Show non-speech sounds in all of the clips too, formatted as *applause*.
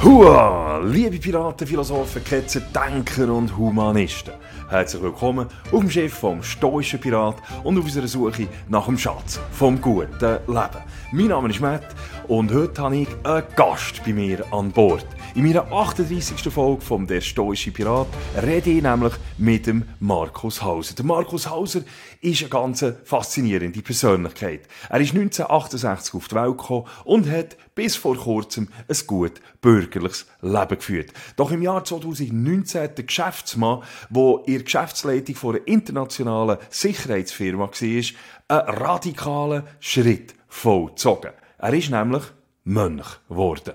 Hua! Liebe Piraten, Philosophen, Ketzer, Denker und Humanisten. Herzlich willkommen auf dem Schiff vom stoischen Pirat und auf unserer Suche nach dem Schatz vom guten Leben. Mein Name ist Matt und heute habe ich einen Gast bei mir an Bord. In meiner 38. Folge vom Der stoische Pirat rede ich nämlich mit dem Markus Hauser. Der Markus Hauser ist eine ganz faszinierende Persönlichkeit. Er ist 1968 auf die Welt gekommen und hat bis vor kurzem ein gut bürgerliches Leben geführt. Doch im Jahr 2019 der Geschäftsmann, der in Geschäftsleitung von einer internationalen Sicherheitsfirma war, einen radikalen Schritt vollzogen. Er ist nämlich Mönch geworden.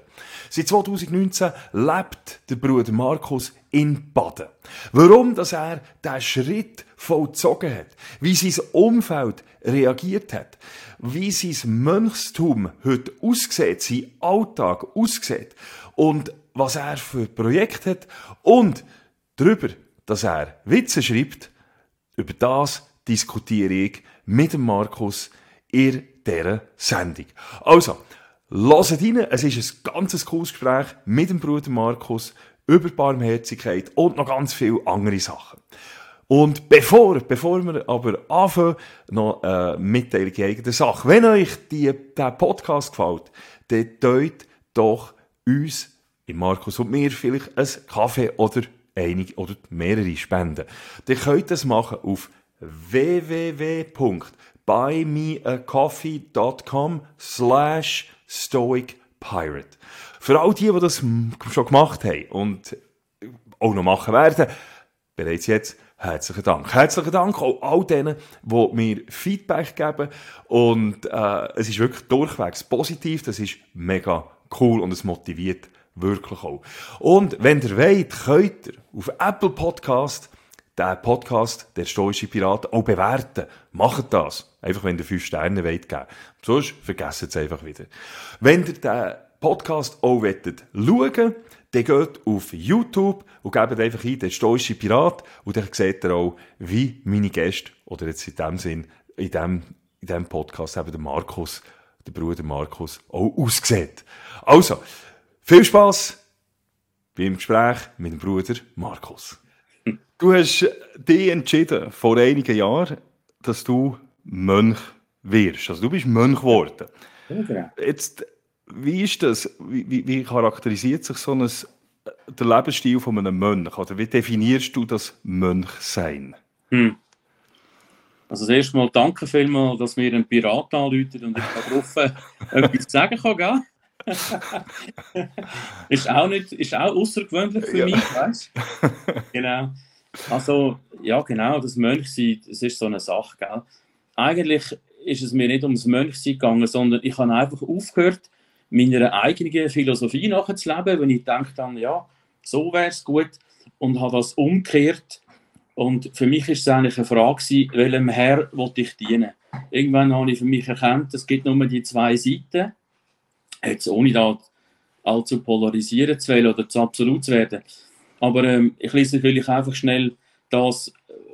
Seit 2019 lebt der Bruder Markus in Baden. Warum, dass er diesen Schritt vollzogen hat, wie sein Umfeld reagiert hat, wie sein Mönchstum heute aussieht, sein Alltag aussieht und was er für Projekte hat und darüber, dass er Witze schreibt, über das diskutiere ich mit dem Markus in dieser Sendung. Also, Hört rein, es ist ein ganz cooles Gespräch mit dem Bruder Markus über Barmherzigkeit und noch ganz viele andere Sachen. Und bevor, bevor wir aber anfangen, noch eine Mitteilung in eigener Sache. Wenn euch die, der Podcast gefällt, dann teilt doch uns, im Markus und mir, vielleicht ein Kaffee oder einige oder mehrere spenden. Ihr könnt das machen auf www.buymeacoffee.com slash Stoic Pirate. Für all die, die das schon gemacht haben und auch noch machen werden, bereits jetzt herzlichen Dank. Herzlichen Dank auch all denen, die mir Feedback geben und äh, es ist wirklich durchwegs positiv, das ist mega cool und es motiviert wirklich auch. Und wenn ihr wollt, könnt ihr auf Apple Podcast den Podcast, der stoische Pirat, auch bewerten. Macht das. Einfach, wenn ihr fünf Sterne wollt geben. Sonst vergesst es einfach wieder. Wenn ihr den Podcast auch wollt schauen dann geht auf YouTube und gebt einfach ein, der stoische Pirat, und dann seht ihr auch, wie meine Gäste, oder jetzt in dem Sinn, in dem, in dem Podcast eben der Markus, der Bruder Markus, auch aussieht. Also, viel Spaß beim Gespräch mit dem Bruder Markus. Du hast dich entschieden, vor einigen Jahren, dass du Mönch wirst. Also du bist Mönch geworden. Ja. Jetzt, wie ist das? Wie, wie, charakterisiert sich so ein, der Lebensstil von einem Mönch? Oder wie definierst du das Mönchsein? Hm. Also das erste Mal danke vielmals, dass mir ein Pirat anruft und ich darauf *laughs* etwas sagen kann, gell? ist auch nicht, ist auch außergewöhnlich für ja. mich, weißt Genau. Also, ja, genau, das Mönchsein, das ist so eine Sache, gell? Eigentlich ist es mir nicht ums Mönchsein gegangen, sondern ich habe einfach aufgehört, meiner eigenen Philosophie nachzuleben, wenn ich gedacht habe, ja, so wäre es gut und habe das umgekehrt. Und für mich ist es eigentlich eine Frage, welchem Herr wollte ich dienen? Irgendwann habe ich für mich erkannt, es gibt nur die zwei Seiten. Jetzt ohne da allzu polarisieren zu wollen oder zu absolut zu werden. Aber ähm, ich lese natürlich einfach schnell das,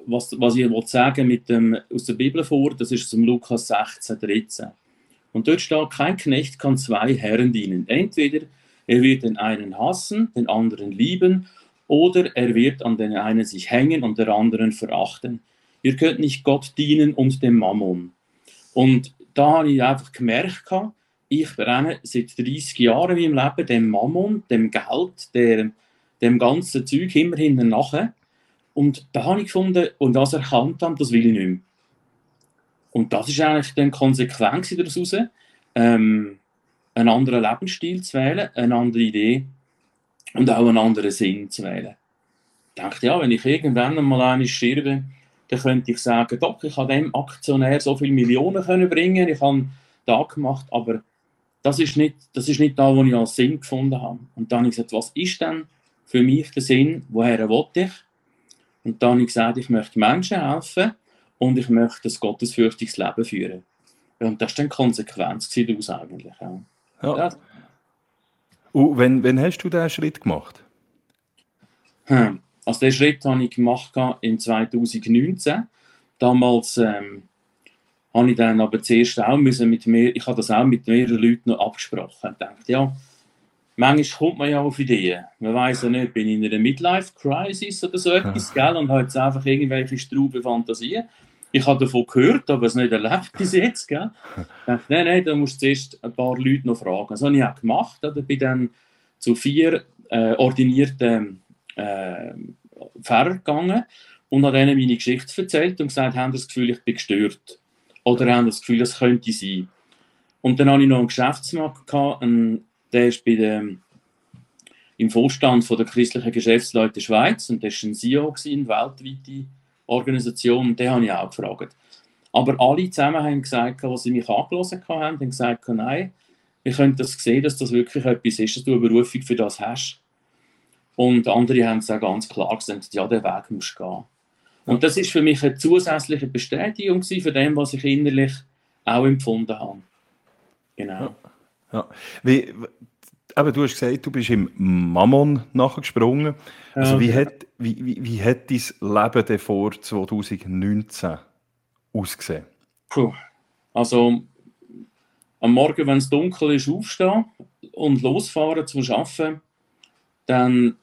was, was ich sagen mit dem, aus der Bibel vor. Das ist zum Lukas 16, 13. Und dort steht, kein Knecht kann zwei Herren dienen. Entweder er wird den einen hassen, den anderen lieben, oder er wird an den einen sich hängen und der anderen verachten. Ihr könnt nicht Gott dienen und dem Mammon. Und da habe ich einfach gemerkt, ich brenne seit 30 Jahren in meinem Leben dem Mammon, dem Geld, der dem ganzen Zeug immer hinten nachher. Und da habe ich gefunden und das erkannt haben, das will ich nicht mehr. Und das ist eigentlich dann Konsequenz daraus, ähm, einen anderen Lebensstil zu wählen, eine andere Idee und auch einen anderen Sinn zu wählen. Ich dachte, ja, wenn ich irgendwann einmal eine sterbe, dann könnte ich sagen, doch, ich habe dem Aktionär so viele Millionen können bringen, ich habe da gemacht, aber das ist nicht das, ist nicht da, wo ich als Sinn gefunden habe. Und dann habe ich gesagt, was ist denn für mich der Sinn, woher wollte ich? Und dann habe ich gesagt, ich möchte Menschen helfen und ich möchte ein gottesfürchtiges Leben führen. Und das war dann die Konsequenz daraus eigentlich. Ja. ja. Und wenn, wenn hast du diesen Schritt gemacht? Hm. Also den Schritt habe ich gemacht in 2019. Damals ähm, habe ich dann aber zuerst auch müssen mit mir, ich habe das auch mit mehreren Leuten noch abgesprochen. Ich dachte, ja, manchmal kommt man ja auf Ideen. Man weiß ja nicht, bin ich in einer Midlife-Crisis oder so etwas, gell? Und hat jetzt einfach irgendwelche Straube Fantasien. Ich habe davon gehört, aber es nicht erlebt bis jetzt, gell? Ich dachte, nein, nein, da musst du zuerst ein paar Leute noch fragen. Das habe ich auch gemacht, oder? Bin dann zu vier äh, ordinierten äh, Pfarrer gegangen und habe ihnen meine Geschichte erzählt und gesagt, haben das Gefühl, ich bin gestört. Oder haben das Gefühl, es könnte sein. Und dann hatte ich noch einen Geschäftsmann, gehabt, einen, der ist bei dem, im Vorstand von der christlichen Geschäftsleute Schweiz und der war ein CEO, eine weltweite Organisation, und den habe ich auch gefragt. Aber alle zusammen haben gesagt, als sie mich angelassen haben, haben gesagt, nein, wir können das sehen, dass das wirklich etwas ist, dass du eine Berufung für das hast. Und andere haben es auch ganz klar gesagt, ja, den Weg musst du gehen. Und das ist für mich eine zusätzliche Bestätigung für dem, was ich innerlich auch empfunden habe. Genau. Ja. ja. Wie, aber du hast gesagt, du bist im Mammon nachgesprungen. Also wie, hat, wie, wie, wie hat dein Leben denn vor 2019 ausgesehen? Puh. Also am Morgen, wenn es dunkel ist, aufstehen und losfahren zum Arbeiten. Dann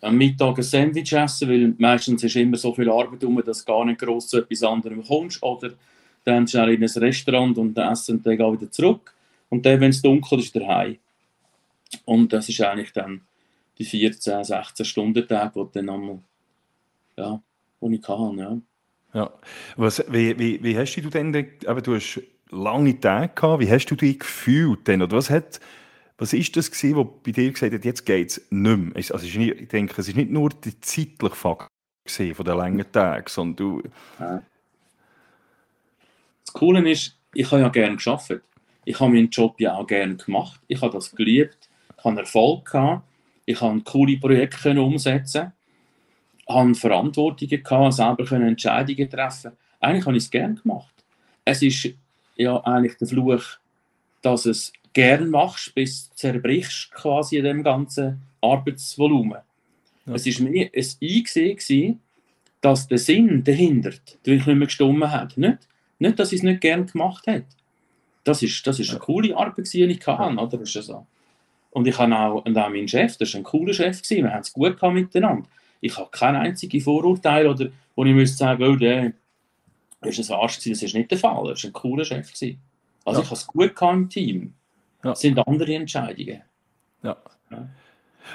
am Mittag ein Sandwich essen, weil meistens ist immer so viel Arbeit um, dass du gar nicht groß zu etwas anderem kommst. Oder dann schnell in ein Restaurant und essen und dann wieder zurück. Und dann, wenn es dunkel ist, daheim. Und das ist eigentlich dann die 14, 16 Stunden Tag, die dann einmal, ja, wo ich kann, ja. Ja. Was, wie, wie, wie hast du denn, aber du hast lange Tage gehabt, wie hast du dich gefühlt denn? Oder was hat, was ist das gewesen, was bei dir gesagt hat, jetzt geht es nicht mehr? Also ich denke, es ist nicht nur der zeitliche Faktor von den langen Tagen, sondern du... Ja. Das Coole ist, ich habe ja gerne geschafft. Ich habe meinen Job ja auch gerne gemacht. Ich habe das geliebt. Ich habe Erfolg gehabt. Ich habe coole Projekte umsetzen habe Verantwortungen gehabt, selber können Entscheidungen treffen. Eigentlich habe ich es gerne gemacht. Es ist ja eigentlich der Fluch, dass es gern machst, bis du zerbrichst quasi in dem ganzen Arbeitsvolumen. Ja. Es war mir ein Eingesehen, dass der Sinn dahinter wirklich nicht mehr gestummen hat. Nicht, nicht dass ich es nicht gern gemacht hätte. Das ist, das ist eine coole Arbeit, die ich hatte, oder? Das ist so. Und ich habe auch, und auch mein Chef, das war ein cooler Chef, gewesen, wir haben es gut gehabt miteinander. Ich habe keine einzige Vorurteil, oder, wo ich müsste sagen, oh, der ist ein Arsch gewesen. Das ist nicht der Fall. Das war ein cooler Chef. Gewesen. Also ja. ich habe es gut gehabt im Team. Ja. Das sind andere Entscheidungen. Ja. ja.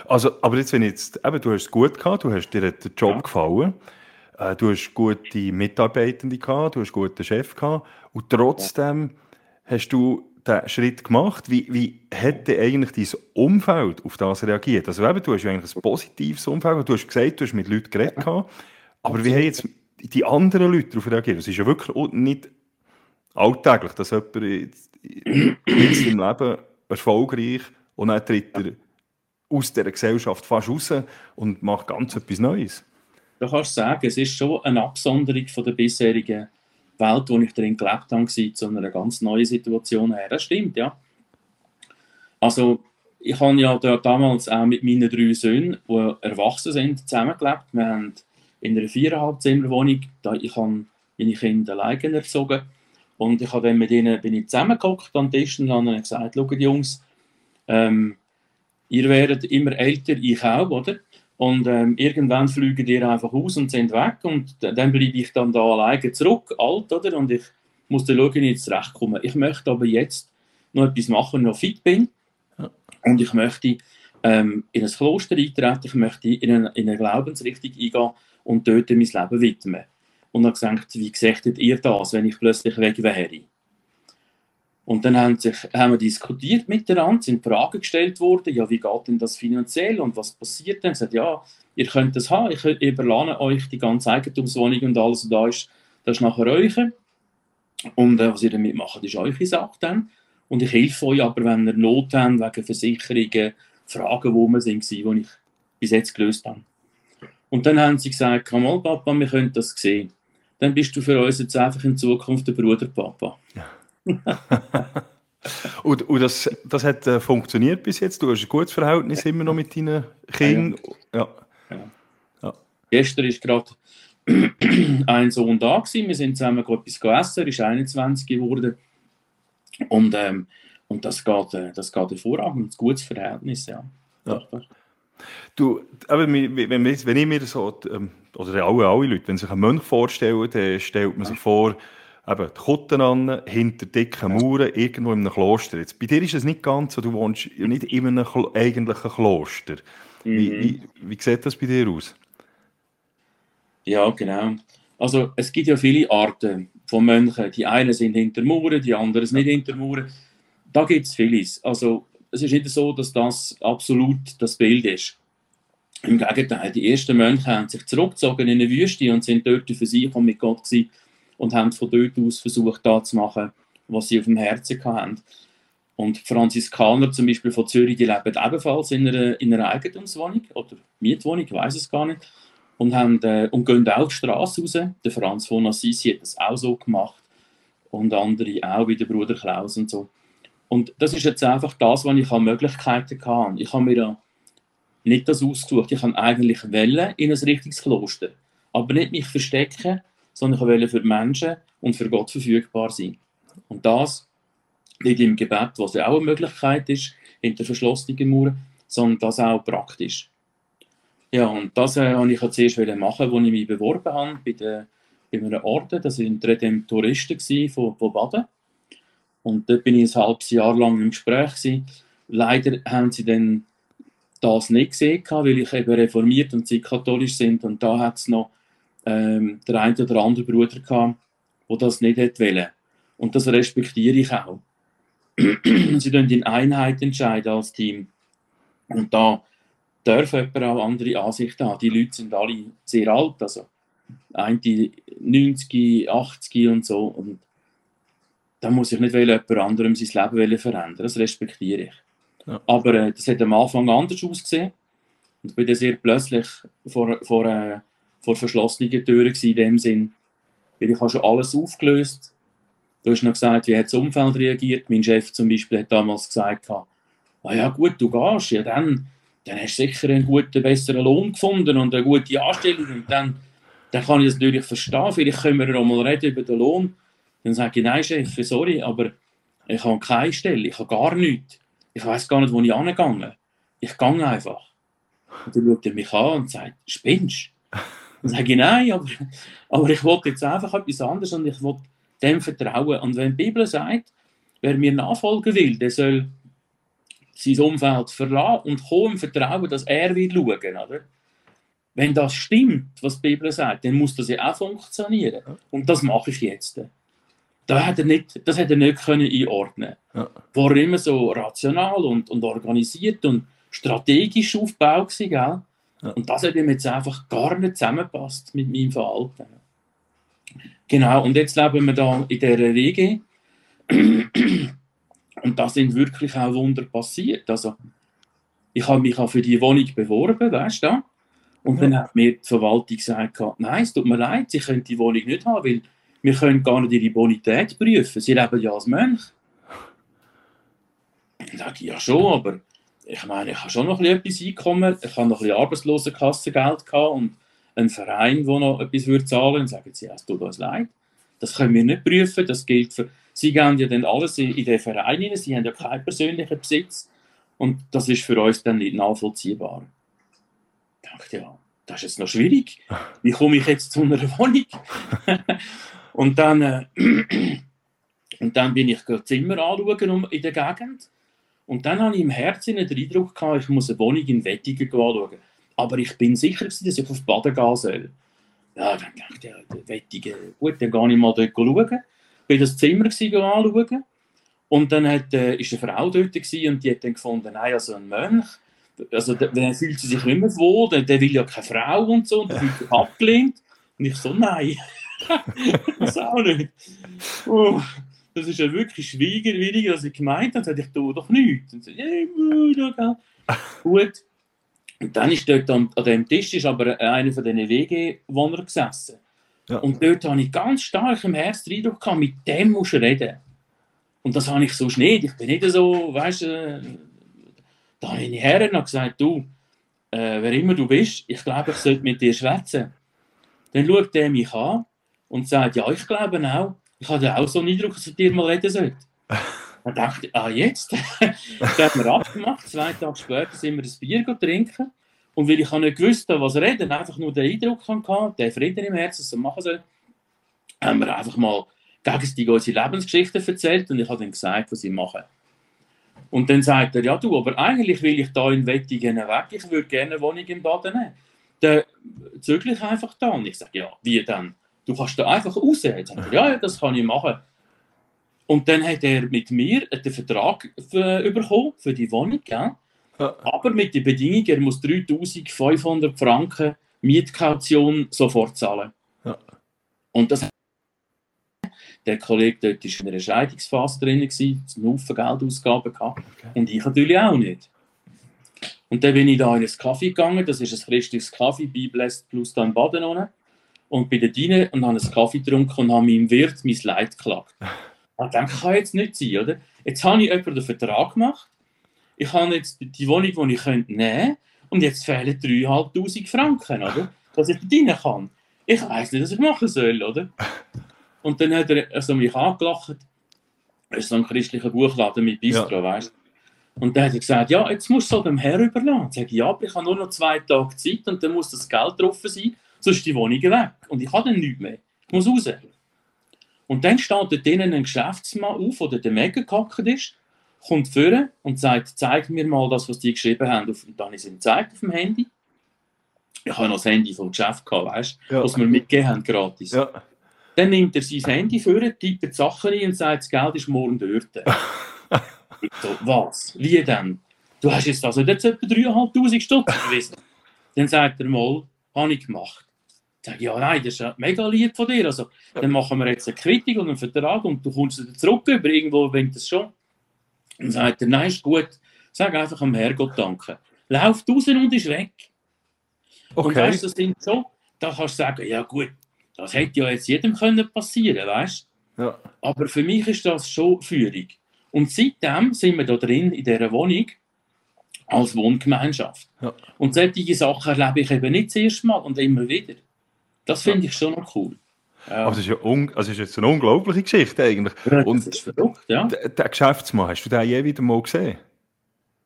Also, aber jetzt, wenn jetzt, eben, du hast es gut gehabt, du hast dir den Job gefallen, äh, du hast gute Mitarbeitende gehabt, du hast einen guten Chef gehabt und trotzdem hast du den Schritt gemacht. Wie, wie hätte eigentlich dein Umfeld auf das reagiert? Also eben, du hast ja eigentlich ein positives Umfeld, du hast gesagt, du hast mit Leuten geredet gehabt, aber wie haben jetzt die anderen Leute darauf reagiert? Das ist ja wirklich nicht alltäglich, dass jemand jetzt im Leben erfolgreich und dann tritt er aus dieser Gesellschaft fast raus und macht ganz etwas Neues. Du kannst sagen, es ist schon eine Absonderung von der bisherigen Welt, wo ich drin gelebt habe, zu einer ganz neuen Situation her. Das stimmt, ja. Also, ich habe ja da damals auch mit meinen drei Söhnen, die erwachsen sind, zusammengelebt. Wir haben in einer viereinhalb Zimmerwohnung, da ich habe meine Kinder alleine erzogen und ich habe dann mit ihnen bin ich zusammengeguckt an den Tisch und habe ihnen gesagt, schaut Jungs, ähm, ihr werdet immer älter, ich auch, oder? Und ähm, irgendwann fliegen die einfach aus und sind weg und dann bleibe ich dann da alleine zurück, alt, oder? Und ich muss dann schauen, wie ich zurechtkomme. Ich möchte aber jetzt noch etwas machen, noch fit bin. Und ich möchte ähm, in ein Kloster eintreten, ich möchte in eine, in eine Glaubensrichtung eingehen und dort mein Leben widmen und habe gesagt, wie sechtet ihr das, wenn ich plötzlich weg wäre? Und dann haben, sich, haben wir diskutiert miteinander, sind Fragen gestellt worden, ja, wie geht denn das finanziell und was passiert denn? gesagt, ja, ihr könnt das haben, ich überlade euch die ganze Eigentumswohnung und alles, was da ist, das ist nachher euch. Und äh, was ihr damit macht, ist eure Sache dann. Und ich helfe euch aber, wenn ihr Not habt, wegen Versicherungen, Fragen, wo wir sind, die ich bis jetzt gelöst habe. Und dann haben sie gesagt, komm mal, Papa, wir können das sehen dann bist du für uns jetzt einfach in Zukunft der Bruderpapa. Ja. *laughs* und, und das, das hat äh, funktioniert bis jetzt? Du hast ein gutes Verhältnis immer noch mit deinen Kindern? Ja. ja. ja. Gestern ist gerade *clears throat* ein Sohn da gewesen. Wir sind zusammen etwas essen. Er ist 21 geworden. Und ähm, und das geht, äh, das geht hervorragend, ein gutes Verhältnis, ja. ja. Du, aber wenn, wenn ich mir so, ähm, oder alle, alle Leute, wenn sich einen Mönch vorstellen, dann stellt man sich vor, eben, die Kutten an, hinter dicken Mauern, irgendwo in einem Kloster. Jetzt, bei dir ist es nicht ganz so, du wohnst nicht in einem eigentlichen Kloster. Mhm. Wie, wie, wie sieht das bei dir aus? Ja, genau. Also es gibt ja viele Arten von Mönchen. Die einen sind hinter Mauern, die anderen sind nicht hinter Mauern. Da gibt es vieles. Also es ist nicht so, dass das absolut das Bild ist. Im Gegenteil, die ersten Mönche haben sich zurückgezogen in eine Wüste und sind dort für sich und mit Gott gewesen und haben von dort aus versucht, das zu machen, was sie auf dem Herzen hatten. Und Franziskaner zum Beispiel von Zürich, die leben ebenfalls in einer, in einer Eigentumswohnung oder Mietwohnung, ich weiß es gar nicht, und, haben, äh, und gehen auch die Straße raus. Der Franz von Assisi hat das auch so gemacht und andere auch, wie der Bruder Klaus und so. Und das ist jetzt einfach das, was ich an Möglichkeiten hatte. Ich habe mir ja nicht das ausgesucht. Ich kann eigentlich wählen in ein richtiges Kloster. Aber nicht mich verstecken, sondern ich wollte für Menschen und für Gott verfügbar sein. Und das nicht im Gebet, was ja auch eine Möglichkeit ist, hinter verschlossenen Mauern, sondern das auch praktisch. Ja, und das äh, wollte ich zuerst machen, als ich mich beworben habe bei, der, bei einem Ort. Das waren Redemptoristen von, von Baden. Und dort bin ich ein halbes Jahr lang im Gespräch. Gewesen. Leider haben sie dann das nicht gesehen, weil ich eben reformiert und sie katholisch sind. Und da hat es noch ähm, der eine oder andere Bruder gehabt, der das nicht wollte. Und das respektiere ich auch. *clears throat* sie können in Einheit entscheiden als Team. Und da dürfen jemand auch andere Ansichten haben. Die Leute sind alle sehr alt, also ein 90, 80 und so. Und da muss ich nicht jemand anderem sein Leben verändern. Das respektiere ich. Ja. Aber äh, das hat am Anfang anders ausgesehen. Und ich bin dann sehr plötzlich vor, vor, äh, vor verschlossenen Türen in dem Sinn. Weil ich habe schon alles aufgelöst. Du hast noch gesagt, wie hat das Umfeld reagiert. Mein Chef zum Beispiel hat damals gesagt, ah ja gut, du gehst, ja dann, dann hast du sicher einen guten, besseren Lohn gefunden und eine gute Anstellung. Und dann, dann kann ich das natürlich verstehen. Vielleicht können wir auch mal reden über den Lohn. Dann sage ich, nein Chef, sorry, aber ich habe keine Stelle, ich habe gar nichts. Ich weiß gar nicht, wo ich angegangen Ich gehe einfach. Und dann schaut er mich an und sagt, spinnst Dann sage ich, nein, aber, aber ich wollte jetzt einfach etwas anderes und ich wollte dem vertrauen. Und wenn die Bibel sagt, wer mir nachfolgen will, der soll sein Umfeld verlassen und im Vertrauen, dass er wird schauen, oder? Wenn das stimmt, was die Bibel sagt, dann muss das ja auch funktionieren. Und das mache ich jetzt. Da hat er nicht, das hat er nicht können einordnen. Ja. War immer so rational und, und organisiert und strategisch aufgebaut gell? Und das hat ihm jetzt einfach gar nicht zusammengepasst mit meinem Verhalten. Genau, und jetzt leben wir da in dieser WG. *clears throat* Und da sind wirklich auch Wunder passiert. Also, ich habe mich auch für die Wohnung beworben, weißt du? Und ja. dann hat mir die Verwaltung gesagt, nein, es tut mir leid, Sie können die Wohnung nicht haben, weil wir können gar nicht ihre Bonität prüfen. Sie leben ja als Mönch. Ich sage, ja schon, aber ich meine, ich habe schon noch etwas einkommen. Ich habe noch ein Arbeitslosenkassengeld gehabt und einen Verein, der noch etwas würde zahlen würde. sagen sie, es tut uns leid. Das können wir nicht prüfen. Das gilt für. Sie gehen ja dann alles in, in den Verein rein. Sie haben ja keinen persönlichen Besitz. Und das ist für uns dann nicht nachvollziehbar. Ich dachte, ja, das ist jetzt noch schwierig. Wie komme ich jetzt zu einer Wohnung? *laughs* und, dann, äh, *clears throat* und dann bin ich Zimmer anschauen in der Gegend. Und dann habe ich im Herzen den Eindruck gehabt, ich muss eine Wohnung in Wettigen anschauen. Aber ich bin sicher, dass ich auf Baden gehen soll. Ja, dann dachte ich, ja, Wettigen, gut, dann gehe ich mal dort schauen. Bin das Zimmer anschauen. Und dann hat, äh, ist eine Frau dort und die hat dann gefunden, nein, also ein Mönch, also der, fühlt sich nicht mehr wohl, der, der will ja keine Frau und so, und der fühlt sich abgelehnt. Und ich so, nein, *laughs* das auch nicht. Oh, das ist ja wirklich schwiegerwillig, als ich gemeint habe, ich tue doch nichts. Und so, ja, *laughs* gut. Und dann ist dort an, an dem Tisch ist aber einer von diesen WG-Wohnern gesessen. Ja. Und dort habe ich ganz stark im Herzen den Eindruck gehabt, mit dem musst du reden. Und das habe ich so nicht. Ich bin nicht so, weißt du, da habe ich her und gesagt, du, äh, wer immer du bist, ich glaube, ich sollte mit dir schwätzen. Dann schaut er mich an und sagt, ja, ich glaube auch. Ich hatte auch so einen Eindruck, dass ich dir mal reden sollte. Dann *laughs* dachte ich, ah, jetzt? *laughs* dann haben wir abgemacht. Zwei Tage später sind wir ein Bier trinken. Und weil ich nicht gewusst was reden, einfach nur den Eindruck hatte, den Frieden im Herzen, so machen soll, haben wir einfach mal gegenseitig unsere Lebensgeschichten erzählt und ich habe dann gesagt, was ich mache. Und dann sagt er, ja du, aber eigentlich will ich da in Wettigen weg, ich würde gerne eine Wohnung im Baden nehmen. Dann zögere ich einfach da. Und ich sage, ja, wie dann? Du kannst da einfach raus. Dann sagt er, ja, das kann ich machen. Und dann hat er mit mir den Vertrag für, bekommen für die Wohnung? Ja. aber mit der Bedingung, er muss 3500 Franken Mietkaution sofort zahlen. Ja. Und das der Kollege dort war in einer Scheidungsphase drin, einen Haufen Geldausgaben gehabt. Okay. Und ich natürlich auch nicht. Und dann bin ich da in ein Kaffee gegangen, das ist ein christliches Kaffee, Bibelest plus dann Baden unten. Und bin dort rein und habe einen Kaffee getrunken und habe meinem Wirt mein Leid geklagt. *laughs* Ich denke, kann jetzt nicht sein, oder? Jetzt habe ich jemanden den Vertrag gemacht, ich habe jetzt die Wohnung, die ich könnte nehmen und jetzt fehlen 3'500 Franken, oder? Dass ich dort rein kann. Ich weiß nicht, was ich machen soll, oder? *laughs* Und dann hat er also mich angelacht. Das ist so ein christlicher Buchladen mit Bistro, ja. weißt Und dann hat er gesagt, ja, jetzt musst du es dem Herr überlassen. Ich sage, ja, aber ich habe nur noch zwei Tage Zeit und dann muss das Geld drauf sein, sonst ist die Wohnung weg. Und ich habe dann nichts mehr. Ich muss raus. Und dann steht dort drinnen ein Geschäftsmann auf, der der Mega gehackt ist, kommt vor und sagt, zeig mir mal das, was die geschrieben haben. Und dann habe ich es ihm gezeigt auf dem Handy. Ich habe noch das Handy vom Geschäft gehabt, weißt du, ja. was wir mitgegeben haben, gratis. Ja. Dann nimmt er sein Handy vor, tippt die Sachen ein und sagt, das Geld ist morgen dort. *laughs* so, was? Wie denn? Du hast jetzt also jetzt etwa 3'500 Stutz gewesen. Dann sagt er mal, habe ich gemacht. Sage, ja, nein, das ist ja mega lieb von dir. Also, dann machen wir jetzt eine Kritik und einen Vertrag und du kommst wieder zurück über irgendwo, wenn das schon. Dann sagt er, nein, ist gut. Sag einfach am Herrgott danke. Lauft raus und ist weg. Okay. Und weißt du, das sind so, da kannst du sagen, ja gut, das hätte ja jetzt jedem können passieren, weißt ja. Aber für mich ist das schon Führung. Und seitdem sind wir da drin in dieser Wohnung als Wohngemeinschaft. Ja. Und solche Sachen erlebe ich eben nicht das erste Mal und immer wieder. Das finde ich schon noch cool. Ja. Aber es ist, ja un also ist jetzt eine unglaubliche Geschichte eigentlich. Ja, und das ist verrückt, ja. Der Geschäftsmann, hast du den je wieder mal gesehen?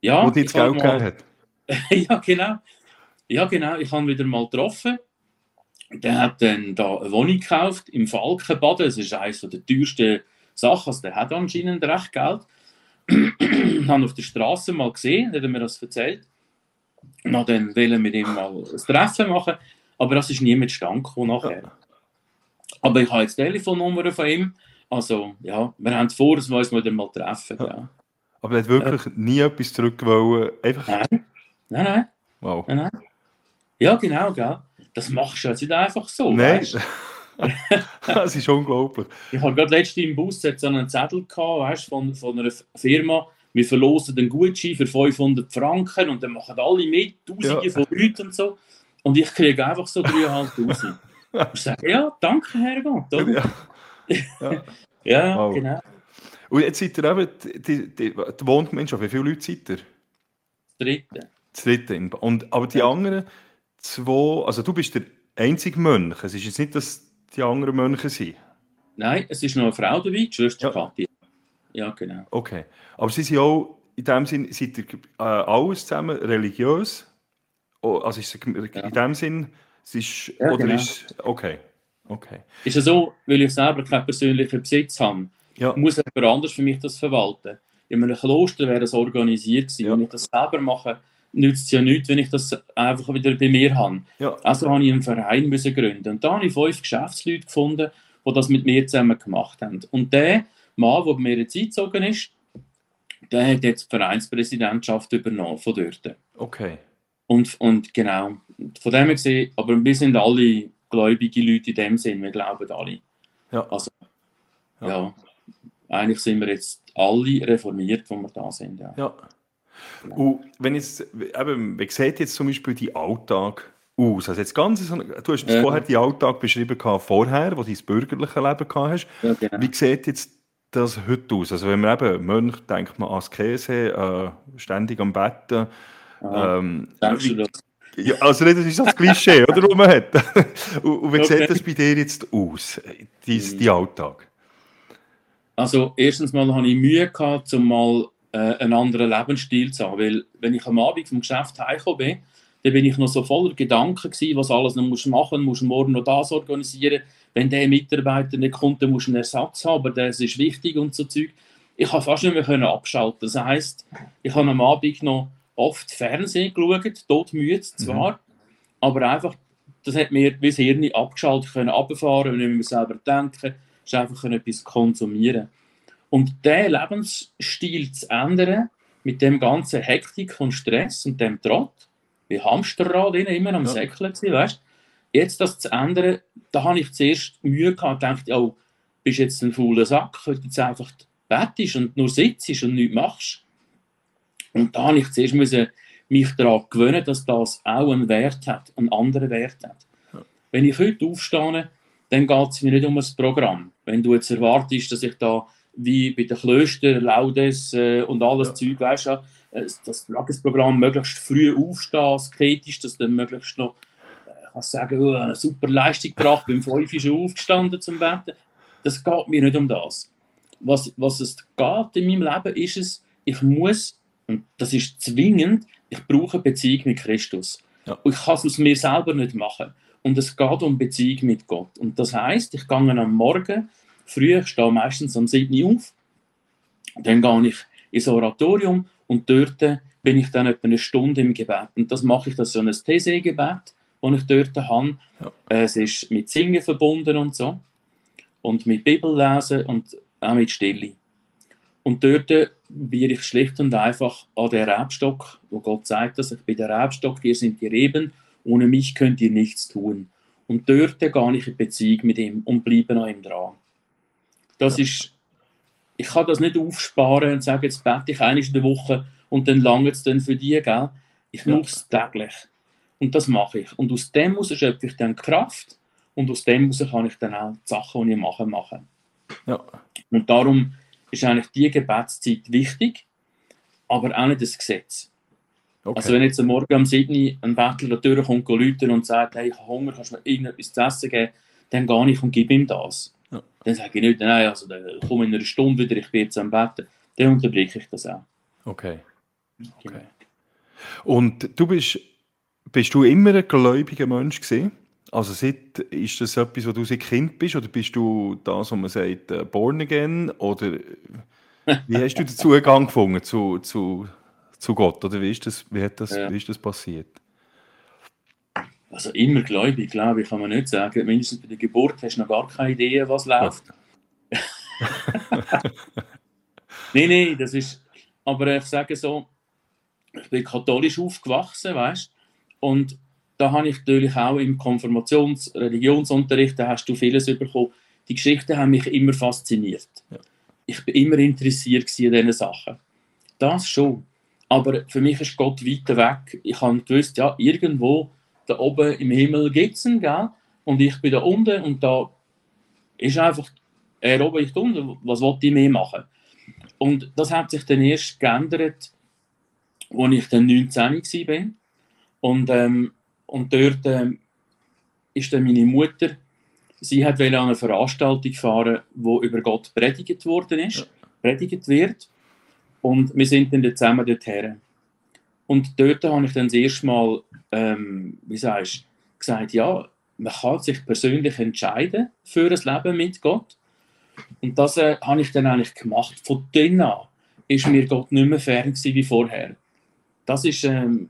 Ja. Wo dir das Geld gegeben hat? *laughs* ja, genau. Ja, genau. Ich habe ihn wieder mal getroffen der hat dann da eine Wohnung gekauft im Falkenbaden. Das ist eines der teuersten Sachen. Also der hat anscheinend recht Geld. *clears throat* Ich habe auf der Straße mal gesehen, hat er mir das erzählt. Und dann wollen wir mit ihm mal ein Treffen machen. Aber das ist nie mit Stand gekommen nachher. Aber ich habe jetzt die Telefonnummer von ihm. Also, ja, wir haben vor, dass wir uns wieder mal treffen. Ja. Aber er hat wirklich äh, nie etwas zurück wollen. Einfach... Nein, nein, nein. Wow. Nein, nein. Ja, genau, gell das machst du jetzt nicht einfach so. Nein. *laughs* das ist unglaublich. Ich habe gerade letztens im Bus jetzt einen Zettel gehabt, weißt, von, von einer Firma, wir verlosen den Gutschein für 500 Franken und dann machen alle mit, Tausende ja. von Leuten und so. Und ich kriege einfach so 3'500. *laughs* ich sage, ja, danke, Herrgott. Ja, ja. *laughs* ja wow. genau. Und jetzt seid ihr eben, die, die, die, die Wohngemeinschaft, wie viele Leute seid ihr? Das dritte. Das dritte. Und, aber die ja. anderen zwei, also du bist der einzige Mönch. Es ist jetzt nicht, dass die anderen Mönche sind. Nein, es ist noch eine Frau dabei, die Schwester ja. Kathi. Ja, genau. Okay. Aber sie sind auch, in dem Sinn, seid ihr äh, alles zusammen religiös? Oh, also ist es in ja. dem Sinn, es ist, ja, oder genau. ist, okay. okay. Ist es so, weil ich selber keinen persönlichen Besitz habe, ja. muss jemand anders für mich das verwalten. In einem Kloster wäre das organisiert gewesen. Wenn ich das selber mache, nützt es ja nichts, wenn ich das einfach wieder bei mir habe. Ja. Also habe ich einen Verein müssen gründen. Und da habe ich fünf Geschäftsleute gefunden, die das mit mir zusammen gemacht haben. Und der Mann, der bei mir jetzt eingezogen ist, der hat jetzt die Vereinspräsidentschaft übernommen von dort. Okay. Und, und genau, von dem her gesehen, aber wir sind alle gläubige Leute in dem Sinn, wir glauben alle. Ja. Also, ja. ja. Eigentlich sind wir jetzt alle reformiert, wo wir da sind. Ja. ja. Und wenn jetzt, eben, wie sieht jetzt zum Beispiel die Alltag aus? Also jetzt ganz, du hast ja. vorher die Alltag beschrieben vorher, wo du das bürgerliche Leben gehabt hast. Ja, genau. Wie sieht jetzt das heute aus? Also wenn man eben Mönch denkt man an Askese, äh, ständig am Betten. Ähm, du das? Ja, also das ist das Klischee, oder, was man hat. und, *laughs* und wie okay. sieht das bei dir jetzt aus, die, die Alltag? Also erstens mal hatte ich Mühe gehabt, um mal äh, einen anderen Lebensstil zu haben, weil wenn ich am Abend vom Geschäft heimgekommen bin, dann bin ich noch so voller Gedanken gewesen, was alles noch musst machen musst, musst morgen noch das organisieren, wenn der Mitarbeiter nicht kommt, dann musst du einen Ersatz haben, aber das ist wichtig und so Zeug. Ich habe fast nicht mehr können abschalten. Das heisst, ich habe am Abend noch oft Fernsehen geschaut, todmüde zwar, mhm. aber einfach, das hat mir wie das Hirn abgeschaltet, können runterfahren und nicht mehr selber denken, ist einfach etwas konsumieren. Und diesen Lebensstil zu ändern, mit dem ganzen Hektik und Stress und dem Trott, wie Hamsterrad immer am ja. Säckeln gewesen, weißt Jetzt das zu ändern, da habe ich zuerst Mühe gehabt, dachte, oh, bist jetzt ein fauler Sack, weil du jetzt einfach bettest und nur sitzt und nichts machst. Und da habe ich zuerst müssen mich daran gewöhnen, dass das auch einen Wert hat, einen anderen Wert hat. Ja. Wenn ich heute aufstehe, dann geht es mir nicht um das Programm. Wenn du jetzt erwartest, dass ich da wie bei den Klöstern, Laudes äh, und alles ja. Zeug, weißt du, äh, das Tagesprogramm möglichst früh aufstehen, sketisch, dass du möglichst noch äh, kannst sagen, oh, eine super Leistung gebracht, beim 5 ist schon aufgestanden zum Betten. Das geht mir nicht um das. Was, was es geht in meinem Leben, ist es, ich muss, und das ist zwingend, ich brauche eine Beziehung mit Christus. Ja. Und ich kann es aus mir selber nicht machen. Und es geht um Beziehung mit Gott. Und das heißt, ich gehe am Morgen früh, ich stehe meistens um 7 Uhr auf, dann gehe ich ins Oratorium und dort bin ich dann etwa eine Stunde im Gebet. Und das mache ich, das so ein TC-Gebet, das ich dort habe. Ja. Es ist mit Singen verbunden und so. Und mit Bibellesen und auch mit Stille. Und dort bin ich schlicht und einfach an der Rebstock, wo Gott sagt, dass ich bin der Rebstock, ihr sind die Reben, ohne mich könnt ihr nichts tun. Und dort gehe ich in Beziehung mit ihm und bleibe an ihm dran. Das ist, ich kann das nicht aufsparen und sagen, jetzt bete ich einmal in der Woche und dann lange es dann für die, gell? Ich ja. muss täglich. Und das mache ich. Und aus dem muss schöpfe ich dann Kraft und aus dem muss kann ich dann auch die Sachen, die ich mache, machen. Ja. Und darum ist eigentlich die Gebetszeit wichtig, aber auch nicht das Gesetz. Okay. Also wenn jetzt am Morgen am 7 ein Bettler durchkommt und sagt, hey, ich habe Hunger, kannst du mir irgendetwas zu essen geben, dann gehe ich und gebe ihm das. Ja. Dann sage ich nicht, nein, also dann komme in einer Stunde wieder, ich bin jetzt am Betten. Dann unterbreche ich das auch. Okay. okay. Und du bist, bist du immer ein gläubiger Mensch gewesen? Also seit, ist das etwas, wo du seit Kind bist, oder bist du das, was man sagt, äh, born again, oder wie hast du den Zugang gefunden zu, zu, zu Gott, oder wie ist das, wie hat das, ja. wie ist das passiert? Also immer gläubig, glaube ich, kann man nicht sagen. Mindestens bei der Geburt hast du noch gar keine Idee, was läuft. *laughs* nein, nein, das ist. Aber ich sage so, ich bin katholisch aufgewachsen, weißt Und da habe ich natürlich auch im Konfirmations-, Religionsunterricht, da hast du vieles bekommen. Die Geschichten haben mich immer fasziniert. Ja. Ich bin immer interessiert an diesen Sachen. Das schon. Aber für mich ist Gott weiter weg. Ich habe gewusst, ja, irgendwo da oben im Himmel gibt es ihn, gell? Und ich bin da unten und da ist einfach, er oben, ich unten, was wollte ich mehr machen? Und das hat sich dann erst geändert, als ich dann 19 war. Und, ähm, und dort ähm, ist dann meine Mutter, sie hat an eine Veranstaltung fahren, wo über Gott predigt worden ist, ja. predigt wird. Und wir sind dann zusammen dorthin. Und dort habe ich dann das erste Mal, ähm, wie sagst gesagt, ja, man kann sich persönlich entscheiden für ein Leben mit Gott. Und das äh, habe ich dann eigentlich gemacht. Von dann an ist mir Gott nicht mehr fern wie vorher. Das ist, ähm,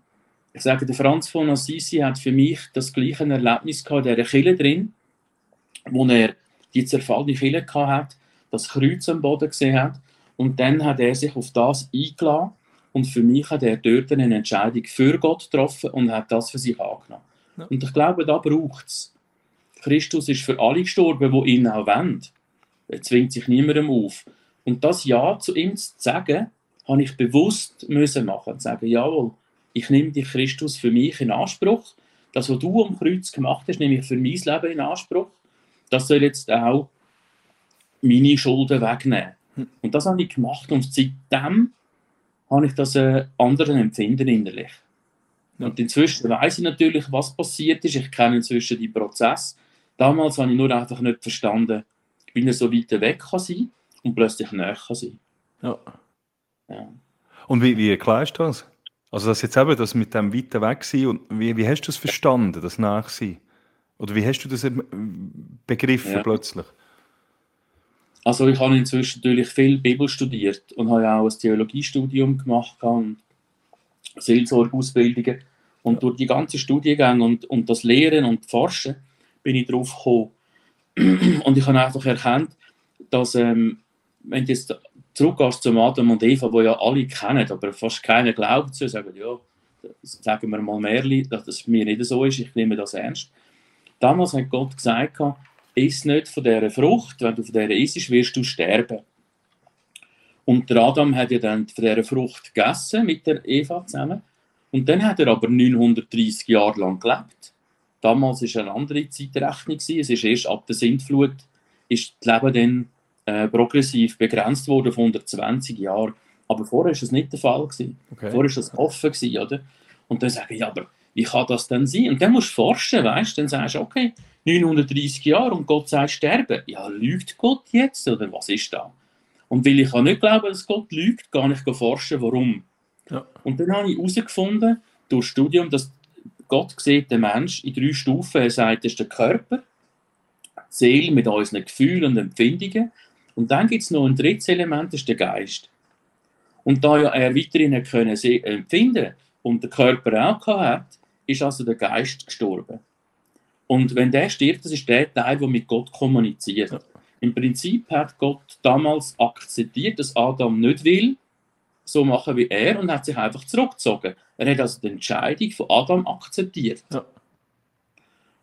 ich sage, der Franz von Assisi hat für mich das gleiche Erlebnis gehabt, der Kille drin, wo er die zerfallene Kille hat, das Kreuz am Boden gesehen hat und dann hat er sich auf das eingeladen und für mich hat er dort eine Entscheidung für Gott getroffen und hat das für sich angenommen. Ja. Und ich glaube, da braucht es. Christus ist für alle gestorben, die ihn auch wollen. Er zwingt sich niemandem auf. Und das Ja zu ihm zu sagen, habe ich bewusst müssen machen. Zu sagen, jawohl, ich nehme dich Christus für mich in Anspruch. Das, was du am Kreuz gemacht hast, nehme ich für mein Leben in Anspruch. Das soll jetzt auch meine Schulden wegnehmen. Und das habe ich gemacht und seitdem habe ich das äh, anderen empfinden innerlich. Und inzwischen weiß ich natürlich, was passiert ist. Ich kenne inzwischen die Prozess. Damals habe ich nur einfach nicht verstanden, wie er so weit weg kann sein und plötzlich näher kann sein. Ja. ja. Und wie, wie erklärst du das? Also das jetzt eben, das mit dem weiter weg sein, und wie, wie hast du das verstanden, das Nachsein? Oder wie hast du das begriffen ja. plötzlich? Also ich habe inzwischen natürlich viel Bibel studiert und habe auch ein Theologiestudium gemacht und Seelsorgeausbildungen. Und durch die ganzen Studiengänge und, und das Lehren und Forschen bin ich darauf gekommen. *clears throat* Und ich habe einfach erkannt, dass, ähm, wenn du jetzt zurückgehst zum Adam und Eva, die ja alle kennen, aber fast keiner glaubt zu, sagen, ja, sagen wir mal mehr, dass das mir nicht so ist, ich nehme das ernst. Damals hat Gott gesagt, iss nicht von dieser Frucht, wenn du von dieser isst, wirst du sterben. Und der Adam hat ja dann von dieser Frucht gegessen mit der Eva zusammen. Und dann hat er aber 930 Jahre lang gelebt. Damals war eine andere Zeitrechnung. Es ist erst ab der Sintflut ist das Leben dann äh, progressiv begrenzt worden auf 120 Jahre. Aber vorher war das nicht der Fall. Okay. Vorher war das offen. Gewesen, oder? Und dann sage ich, ja, aber wie kann das denn sein? Und dann musst du forschen, weißt du? Dann sagst du, okay, 930 Jahre und Gott sagt sterben. Ja, lügt Gott jetzt oder was ist da? Und weil ich auch nicht glaube, dass Gott lügt, gar nicht forschen, warum. Ja. Und dann habe ich herausgefunden, durch Studium, dass Gott sieht den Mensch in drei Stufen. Er sagt, das ist der Körper, die Seele mit unseren Gefühlen und Empfindungen. Und dann gibt es noch ein drittes Element, das ist der Geist. Und da ja er weiterhin können empfinden und der Körper auch hat, ist also der Geist gestorben. Und wenn der stirbt, das ist der Teil, der mit Gott kommuniziert. Im Prinzip hat Gott damals akzeptiert, dass Adam nicht will, so machen wie er und hat sich einfach zurückgezogen. Er hat also die Entscheidung von Adam akzeptiert. Ja.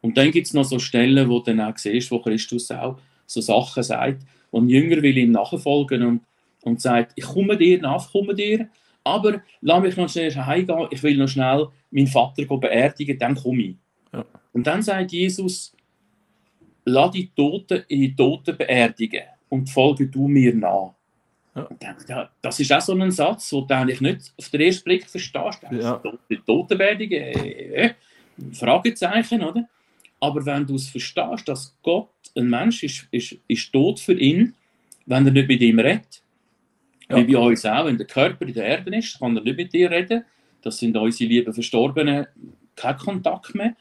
Und dann gibt es noch so Stellen, wo du dann auch siehst, wo Christus auch so Sachen sagt, und Jünger will ihm nachfolgen und, und sagt, ich komme dir nach, ich komme dir, aber lass mich noch schnell heimgehen, ich will noch schnell meinen Vater beerdigen, dann komme ich. Ja. Und dann sagt Jesus, lass die Toten in die Toten beerdigen und folge du mir nach. Ja. Denke, das ist auch so ein Satz, den du eigentlich nicht auf den ersten Blick verstehst. Ja. Die Totenbeerdigung, äh, äh, Fragezeichen, oder? Aber wenn du es verstehst, dass Gott ein Mensch ist, ist, ist tot für ihn, wenn er nicht mit ihm redet. Ja. Wie bei uns auch, wenn der Körper in der Erde ist, kann er nicht mit dir reden. Das sind unsere lieben Verstorbenen, kein Kontakt mehr.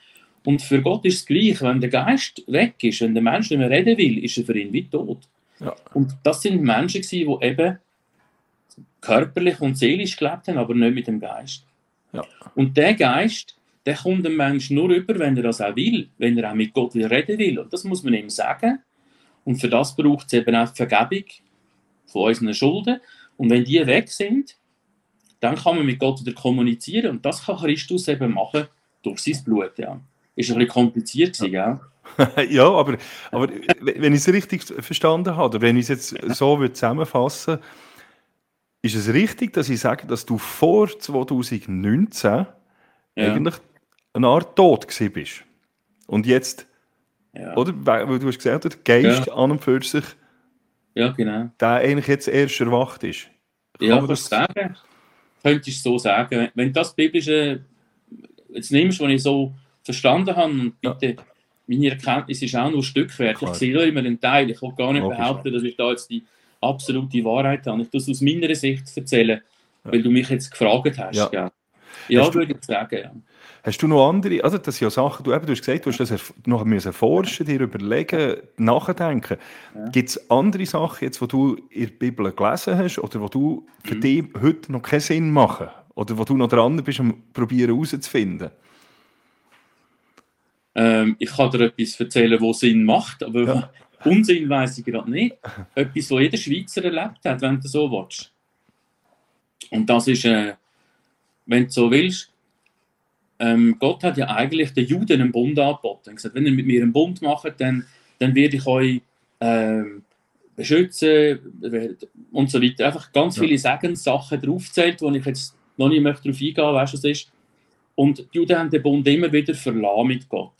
Und für Gott ist es gleich, wenn der Geist weg ist, wenn der Mensch nicht mehr reden will, ist er für ihn wie tot. Ja. Und das sind Menschen, die eben körperlich und seelisch gelebt haben, aber nicht mit dem Geist. Ja. Und der Geist, der kommt dem Menschen nur über, wenn er das auch will, wenn er auch mit Gott reden will. Und das muss man ihm sagen. Und für das braucht es eben auch die Vergebung von unseren Schulden. Und wenn die weg sind, dann kann man mit Gott wieder kommunizieren. Und das kann Christus eben machen durch sein Blut. Ja. Ist ein bisschen kompliziert gewesen, ja. *laughs* ja, aber, aber wenn ich es richtig verstanden habe, oder wenn ich es jetzt so zusammenfassen würde, ist es richtig, dass ich sage, dass du vor 2019 ja. eigentlich eine Art tot bist. Und jetzt, ja. oder? Weil du hast gesagt, der Geist ja. an und für sich, ja, genau. der eigentlich jetzt erst erwacht ist. Kann ja, das sagen. Könnte ich so sagen. Wenn das biblische jetzt nimmst, was ich so verstanden habe, und bitte, ja. meine Erkenntnis ist auch nur Stückwerk. Ich sehe immer einen Teil. Ich will gar nicht behaupten, dass ich da jetzt die absolute Wahrheit habe. Ich das aus meiner Sicht erzählen, weil du mich jetzt gefragt hast. Ja, ja würde ich sagen. Ja. Hast du noch andere, also das sind ja Sachen, du, eben, du hast gesagt, du hast das noch müssen forschen, dir überlegen, nachdenken. Ja. Gibt es andere Sachen jetzt, die du in der Bibel gelesen hast oder die du für mhm. dich heute noch keinen Sinn machen? Oder wo du noch dran bist, um probieren herauszufinden? Ähm, ich kann dir etwas erzählen, was Sinn macht, aber ja. Unsinn weiß ich gerade nicht. *laughs* etwas, was jeder Schweizer erlebt hat, wenn du so willst. Und das ist, äh, wenn du so willst, ähm, Gott hat ja eigentlich den Juden einen Bund angeboten. Er hat gesagt, wenn ihr mit mir einen Bund macht, dann, dann werde ich euch ähm, beschützen und so weiter. Einfach ganz ja. viele Segenssachen draufzählt, wo ich jetzt noch nicht möchte darauf eingehen, weißt du, was ist. Und die Juden haben den Bund immer wieder verlassen mit Gott.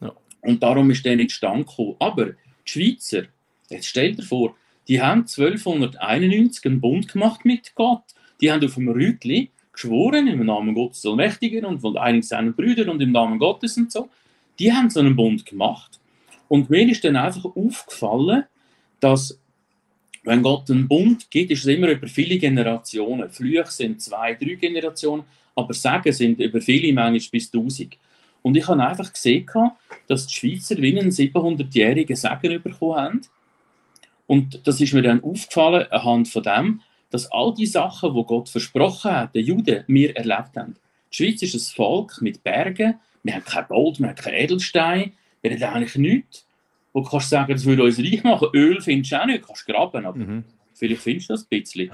Ja. Und darum ist der nicht stand gekommen. Aber die Schweizer, jetzt stell dir vor, die haben 1291 einen Bund gemacht mit Gott. Die haben auf dem Rütli geschworen, im Namen Gottes Allmächtigen und von einigen seinen Brüdern und im Namen Gottes und so. Die haben so einen Bund gemacht. Und mir ist dann einfach aufgefallen, dass wenn Gott einen Bund gibt, ist es immer über viele Generationen. Flüche sind zwei, drei Generationen, aber Sagen sind über viele, manchmal bis 1000. Und ich habe einfach gesehen, dass die Schweizer wie einen 700-jährigen Sagen bekommen haben. Und das ist mir dann aufgefallen anhand von dem, dass all die Sachen, die Gott versprochen hat, den Juden, wir erlebt haben. Die Schweiz ist ein Volk mit Bergen, wir haben kein Gold, wir haben kein Edelstein, wir haben eigentlich nichts. Wo du kannst sagen, das würde uns reich machen. Öl findest du auch nicht, kannst graben, aber mhm. vielleicht findest du das ein bisschen.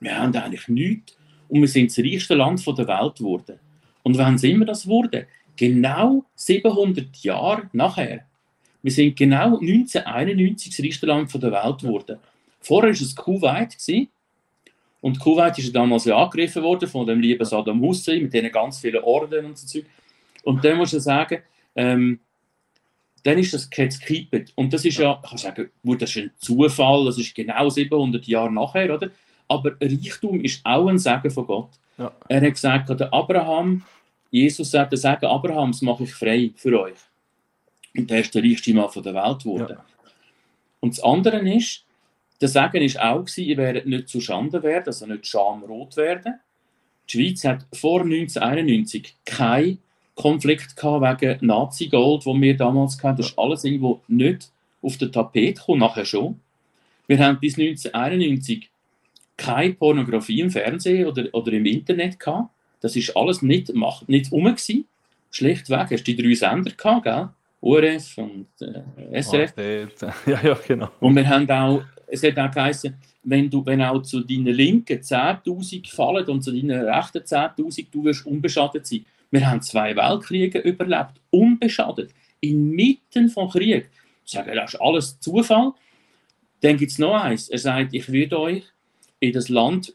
Wir haben eigentlich nichts und wir sind das reichste Land der Welt geworden. Und wann sind wir das geworden? Genau 700 Jahre nachher. Wir sind genau 1991 das reichste Land der Welt geworden. Vorher war es Kuwait. Und Kuwait ist damals ja angegriffen worden von dem lieben Saddam Hussein mit diesen ganz vielen Orden und so Zeug. Und dann muss ich sagen, ähm, dann ist das gekippt. Und das ist ja, ich kann sagen, gut, das ist ein Zufall, das ist genau 700 Jahre nachher, oder? Aber Reichtum ist auch ein Segen von Gott. Ja. Er hat gesagt, der Abraham, Jesus sagt, der Segen Abrahams mache ich frei für euch. Und der ist der reichste Mann der Welt geworden. Ja. Und das andere ist, der Segen ist auch ihr werdet nicht zu Schande werden, also nicht schamrot werden. Die Schweiz hat vor 1991 keinen Konflikt gehabt wegen Nazi-Gold, wo wir damals hatten. Das ist alles irgendwo nicht auf den Tapet gekommen, nachher schon. Wir haben bis 1991 keine Pornografie im Fernsehen oder, oder im Internet gehabt. Das ist alles nicht, macht, nicht rum gewesen. Schlichtweg. Hast du die drei Sender gehabt, gell? URF und äh, SRF. *laughs* ja, ja, genau. Und wir haben auch es hat auch geheißen, wenn, du, wenn auch zu deinen linken 10.000 fallen und zu deinen rechten 10.000, du wirst unbeschadet sein. Wir haben zwei Weltkriege überlebt, unbeschadet, inmitten von Krieg. Sage, das ist alles Zufall. Dann gibt es noch eins. Er sagt, ich werde euch in das Land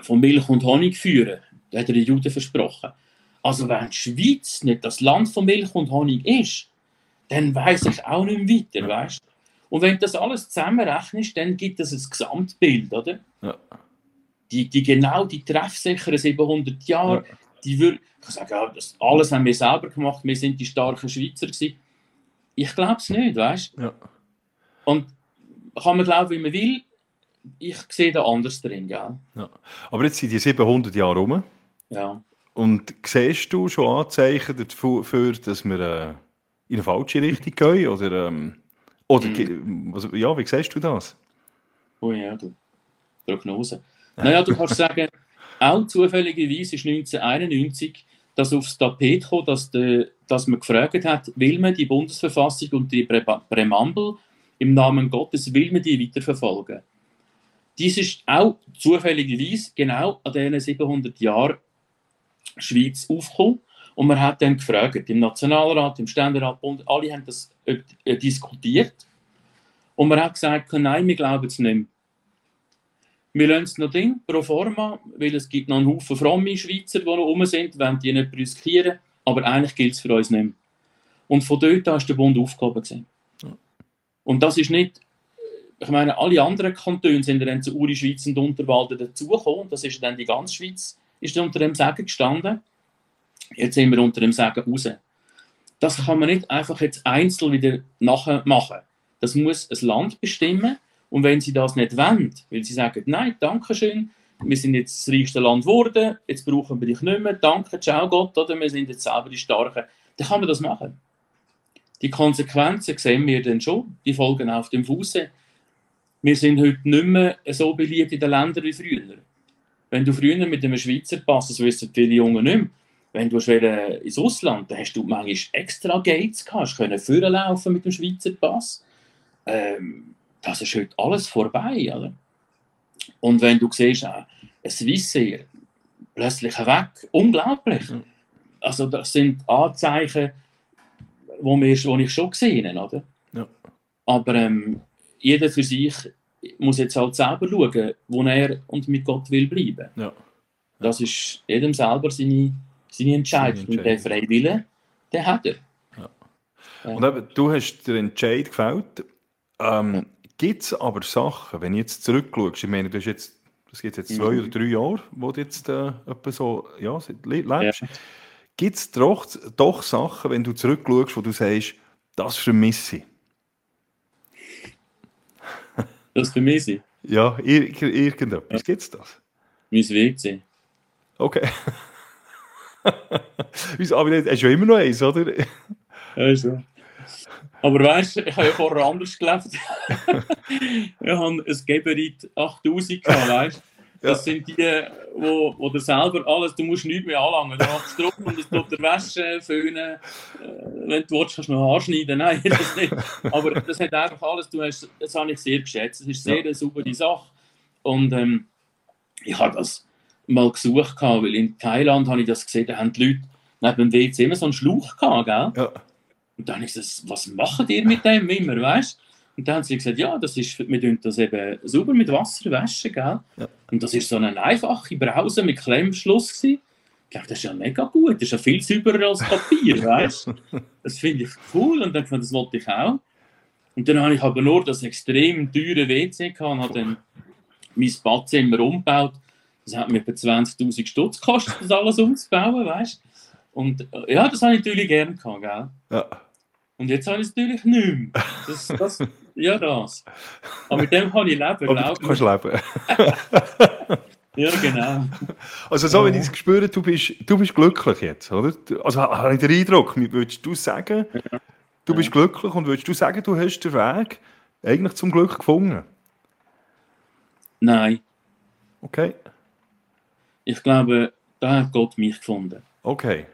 von Milch und Honig führen. Das hat er den Juden versprochen. Also wenn die Schweiz nicht das Land von Milch und Honig ist, dann weiß ich auch nicht weiter, weißt und wenn du das alles zusammenrechnest, dann gibt es ein Gesamtbild, oder? Ja. Die, die genau, die treffsicheren 700 Jahre, ja. die würde, ich sage, ja, das alles haben wir selber gemacht, wir sind die starken Schweizer gewesen. Ich glaube es nicht, weißt du? Ja. Und kann man glauben, wie man will, ich sehe da anders drin, gell? Ja. Aber jetzt sind die 700 Jahre rum. Ja. Und siehst du schon Anzeichen dafür, dass wir äh, in eine falsche Richtung gehen? Oder ähm, oder, mhm. ja, wie siehst du das? Oh ja, du. Prognose. Naja, du kannst sagen, *laughs* auch zufälligerweise ist 1991 dass aufs Tapet kam, dass, de, dass man gefragt hat, will man die Bundesverfassung und die Präambel im Namen Gottes, will man die weiterverfolgen? Dies ist auch zufälligerweise genau an diesen 700 Jahren Schweiz aufgekommen. Und man hat dann gefragt, im Nationalrat, im Ständerat, Bund, alle haben das äh, äh, diskutiert. Und man hat gesagt, nein, wir glauben es nicht mehr. Wir lassen es noch drin, pro forma, weil es gibt noch einen Haufen fromme Schweizer, die noch rum sind, wollen die nicht riskieren, aber eigentlich gilt es für uns nicht mehr. Und von dort an ist der Bund aufgehoben. Ja. Und das ist nicht, ich meine, alle anderen Kantone sind dann zu Uri, Schweiz und Unterwalden dazugekommen, das ist dann die ganze Schweiz, ist dann unter dem Sagen gestanden. Jetzt sind wir unter dem Sagen raus. Das kann man nicht einfach jetzt einzeln wieder nachher machen. Das muss ein Land bestimmen. Und wenn sie das nicht wollen, weil sie sagen, nein, danke schön, wir sind jetzt das reichste Land geworden, jetzt brauchen wir dich nicht mehr, danke, ciao Gott, oder wir sind jetzt selber die Starken, dann kann man das machen. Die Konsequenzen sehen wir dann schon, die folgen auf dem Fuße. Wir sind heute nicht mehr so beliebt in den Ländern wie früher. Wenn du früher mit einem Schweizer Pass, das wissen viele Jungen nicht mehr, wenn du ins Ausland, dann hast du manchmal extra Gates gehabt, können vorlaufen mit dem Schweizer Pass. Ähm, das ist heute alles vorbei, oder? Und wenn du siehst, äh, ein Swissair plötzlich weg, unglaublich. Also das sind Anzeichen, wo, wir, wo ich schon gesehen habe, oder? Ja. Aber ähm, jeder für sich muss jetzt halt selber schauen, wo er und mit Gott will bleiben. Ja. Das ist jedem selber seine seine Entscheidung. Und der Freiwille, den hat er. Ja. Und eben, du hast den Entscheid gefällt. Ähm, ja. Gibt es aber Sachen, wenn du jetzt zurückschaust, ich meine, du hast jetzt, das gibt jetzt zwei mhm. oder drei Jahre, wo du jetzt äh, so ja, lebst. Ja. Gibt es doch, doch Sachen, wenn du zurückschaust, wo du sagst, das vermisse ich? Das mich sein? Ja, ir irgendetwas. Ja. Gibt es das? Mein WC. Okay. *laughs* *laughs* Aber du hast ja immer noch eins, oder? Ja, so. Aber weißt du, ich habe ja vorher anders gelebt. *laughs* ich habe ein Geberit 8000 gehabt, weißt du? Das ja. sind die, wo, wo du selber alles, du musst nichts mehr anlangen. Du machst drauf und es tut der Wäsche, föhnen. Äh, wenn du willst, kannst du noch Haarschneiden. Nein, das nicht. Aber das hat einfach alles, du hast, das habe ich sehr geschätzt. Es ist sehr ja. eine saubere Sache. Und ähm, ich habe das mal gesucht, weil in Thailand habe ich das gesehen, da haben die Leute neben dem WC immer so einen Schlauch gehabt, gell? Ja. Und dann habe ich gesagt, was macht ihr mit dem immer, weißt Und dann haben sie gesagt, ja, das ist, wir tun das eben sauber mit Wasser waschen, gell? Ja. Und das ist so eine einfache Brause mit Klemmschluss gewesen. Ich glaube, das ist ja mega gut, das ist ja viel sauberer als Papier, *laughs* weißt Das finde ich cool und dann fand das wollte ich auch. Und dann habe ich aber nur das extrem teure WC gehabt und habe dann mein Badzimmer umgebaut. Das hat mir etwa 20'000 Stutz gekostet, das alles umzubauen, weißt Und äh, ja, das habe ich natürlich gerne gehabt, gell? Ja. Und jetzt habe ich es natürlich nicht mehr. Das, das, ja, das. Aber mit dem kann ich leben, glaube ich. kannst leben. *laughs* ja, genau. Also so, wenn ich es spüre, du bist, du bist glücklich jetzt, oder? Also habe ich den Eindruck, würdest du sagen, du bist glücklich und würdest du sagen, du hast den Weg eigentlich zum Glück gefunden? Nein. Okay. Ich glaube, da hat Gott mich gefunden. Okay.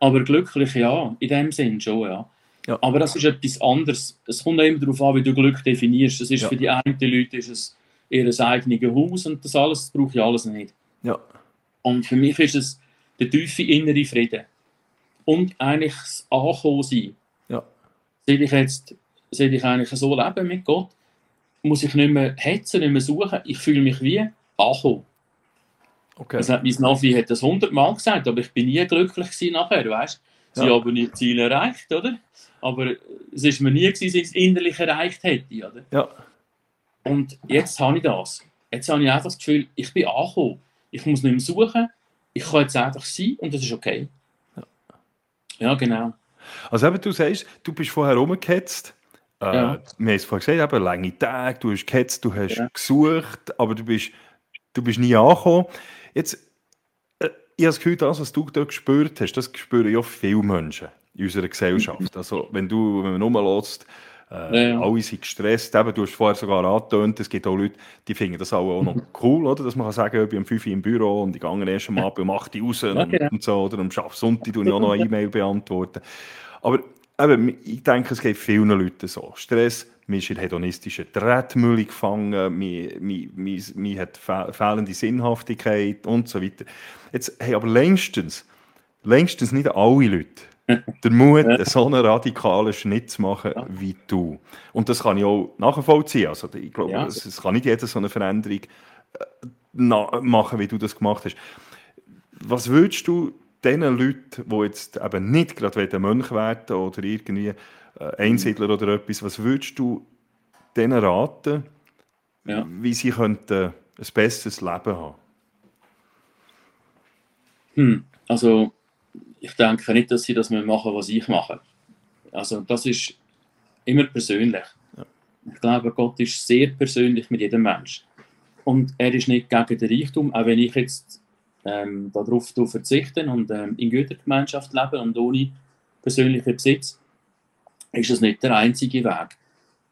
Aber glücklich ja, in dem Sinn schon, ja. Ja. Aber das ist etwas anderes. Es kommt immer darauf an, wie du Glück definierst. Das ist ja. für die einen Leute ist es ihr eigenes Haus und das alles das brauche ich alles nicht. Ja. Und für mich ist es der tiefe innere Frieden. Und eigentlich das Ankommen sein. Ja. Seit ich jetzt seit ich eigentlich so leben mit Gott, muss ich nicht mehr hetzen, nicht mehr suchen. Ich fühle mich wie ankommen. Okay. Das hat mein Navi hat das hundertmal gesagt, aber ich bin nie glücklich gewesen nachher, weißt? Sie ja. haben nicht Ziel erreicht, oder? Aber es ist mir nie gewesen, dass ich es innerlich erreicht hätte, oder? Ja. Und jetzt habe ich das. Jetzt habe ich einfach das Gefühl, ich bin angekommen. Ich muss nicht mehr suchen. Ich kann jetzt einfach sein und das ist okay. Ja, ja genau. Also eben, du sagst, du bist vorher rumgehetzt. Äh, ja. Wir haben es vorhin gesagt, eben, lange Tage, du hast gehetzt, du hast ja. gesucht, aber du bist, du bist nie angekommen. Jetzt, äh, ich habe das Gefühl, das, was du dort gespürt hast, das spüren ja viele Menschen in unserer Gesellschaft. Also, wenn du, wenn man rumlässt, äh, ja. alle sind gestresst. Eben, du hast vorher sogar angetönt, es gibt auch Leute, die finden das auch, noch cool, oder? dass man kann sagen, ich bin um 5 Uhr im Büro und ich gehe erst mal um 8 Uhr raus und, genau. und so, oder am Sonntag tue ich auch noch eine E-Mail beantworten. Aber eben, ich denke, es geht vielen Leuten so. Stress, man ist in hedonistischen Tretmühle gefangen, man, man, man, man hat fehlende Sinnhaftigkeit und so weiter. Jetzt hey, aber längstens, längstens nicht alle Leute der Mut, so einen radikalen Schnitt zu machen ja. wie du. Und das kann ich auch nachvollziehen. Also ich glaube, ja. es, kann nicht jeder so eine Veränderung äh, machen, wie du das gemacht hast. Was würdest du den Leuten, die jetzt eben nicht gerade Mönch werden oder irgendwie Einsiedler oder etwas, was würdest du denen raten, ja. wie sie könnten ein besseres Leben haben? Hm. Also ich denke nicht, dass sie das machen, was ich mache. Also das ist immer persönlich. Ja. Ich glaube, Gott ist sehr persönlich mit jedem Menschen. Und er ist nicht gegen den Reichtum, auch wenn ich jetzt ähm, darauf verzichte und ähm, in Gütergemeinschaft lebe und ohne persönlichen Besitz, ist das nicht der einzige Weg.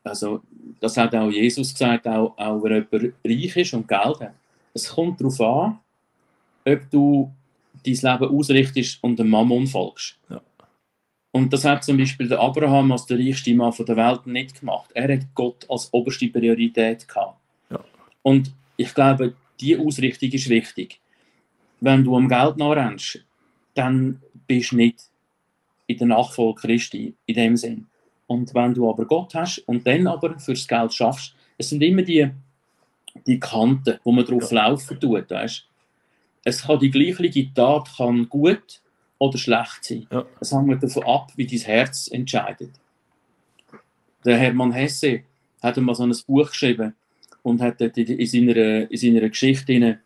Also, das hat auch Jesus gesagt, auch, auch wenn jemand reich ist und Geld hat. Es kommt darauf an, ob du dein Leben ausrichtest und dem Mammon folgst. Ja. Und das hat zum Beispiel der Abraham als der reichste Mann der Welt nicht gemacht. Er hat Gott als oberste Priorität gehabt. Ja. Und ich glaube, die Ausrichtung ist wichtig. Wenn du am Geld nachrennst, dann bist du nicht in der Nachfolge Christi in dem Sinn. Und wenn du aber Gott hast und dann aber fürs Geld schaffst, es sind immer die, die Kanten, wo man drauf ja. laufen tut, weißt? es kann die gleiche Tat kann gut oder schlecht sein. Ja. Es hängt davon ab, wie dein Herz entscheidet. Der Hermann Hesse hat einmal so ein Buch geschrieben und hat in seiner, in seiner Geschichte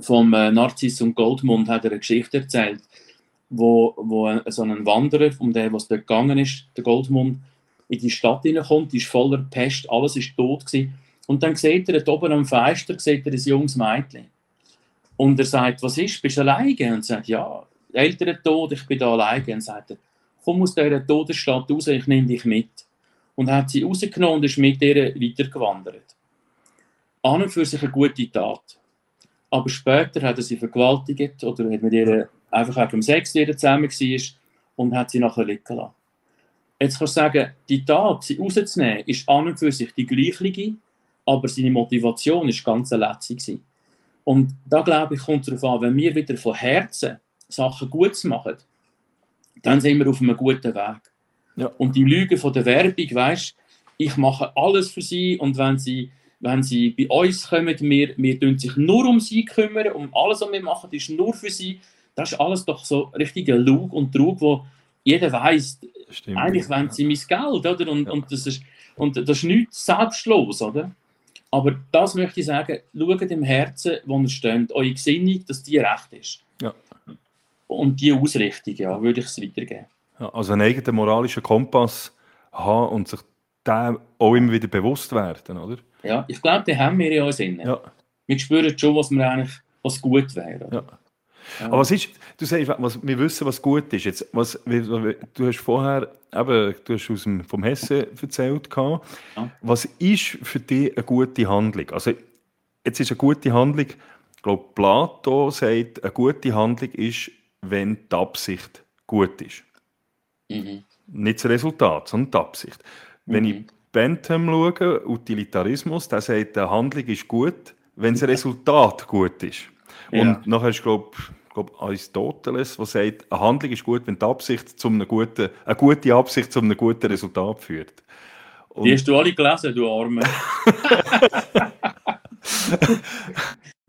vom äh, Narziss und Goldmund hat er eine Geschichte erzählt, wo, wo so ein Wanderer, um den, was dort gegangen ist, der Goldmund, in die Stadt hineinkommt, die ist voller Pest, alles ist tot gewesen. Und dann sieht er, dort oben am Fenster, sieht er ein junges Mädchen. Und er sagt, was ist, bist du alleine? Und sagt, ja, Eltern tot, ich bin da alleine. Und sagt er, komm aus dieser Todesstadt raus, ich nehme dich mit. Und hat sie rausgenommen und ist mit ihr weitergewandert. An und für sich eine gute Tat. Aber später hat er sie vergewaltigt oder hat mit ihr einfach wegen dem Sex wieder zusammen war und hat sie nachher liegen lassen. Jetzt kannst du sagen, die Tat, sie rauszunehmen, ist an und für sich die gleiche, aber seine Motivation ist ganz eine letzte. Und da glaube ich, kommt es darauf an, wenn wir wieder von Herzen Sachen gut machen, dann sind wir auf einem guten Weg. Ja. Und die Lüge von der Werbung, weißt ich mache alles für sie und wenn sie, wenn sie bei uns kommen, wir, wir sich nur um sie kümmern, um alles, was wir machen, ist nur für sie. Das ist alles doch so richtiger Lug und Trug, wo jeder weiß, eigentlich ja. wollen sie mein Geld, oder? Und, ja. und, das ist, und das ist nichts selbstlos, oder? Aber das möchte ich sagen, schaut im Herzen, wo ihr steht, eure Gesinnung, dass die recht ist. Ja. Und die Ausrichtung, ja, würde ich es weitergeben. Ja, also einen eigenen moralischen Kompass haben und sich dem auch immer wieder bewusst werden, oder? Ja, ich glaube, den haben wir in uns innen. Ja. Wir spüren schon, was mir eigentlich was gut wäre. Ja. Ja. Aber was ist, du sagst, was, wir wissen, was gut ist. Jetzt, was, du hast vorher, eben, du hast aus dem, vom Hessen erzählt, ja. was ist für dich eine gute Handlung? Also, jetzt ist eine gute Handlung, ich glaube, Plato sagt, eine gute Handlung ist, wenn die Absicht gut ist. Mhm. Nicht das Resultat, sondern die Absicht. Mhm. Wenn ich mhm. Bentham schaue, Utilitarismus, der sagt, eine Handlung ist gut, wenn das Resultat gut ist. Und ja. nachher ist, glaube ich, Aristoteles, der sagt, eine Handlung ist gut, wenn die Absicht zu einem guten, eine gute Absicht zu einem guten Resultat führt. Und die hast du alle gelesen, du Arme. *laughs*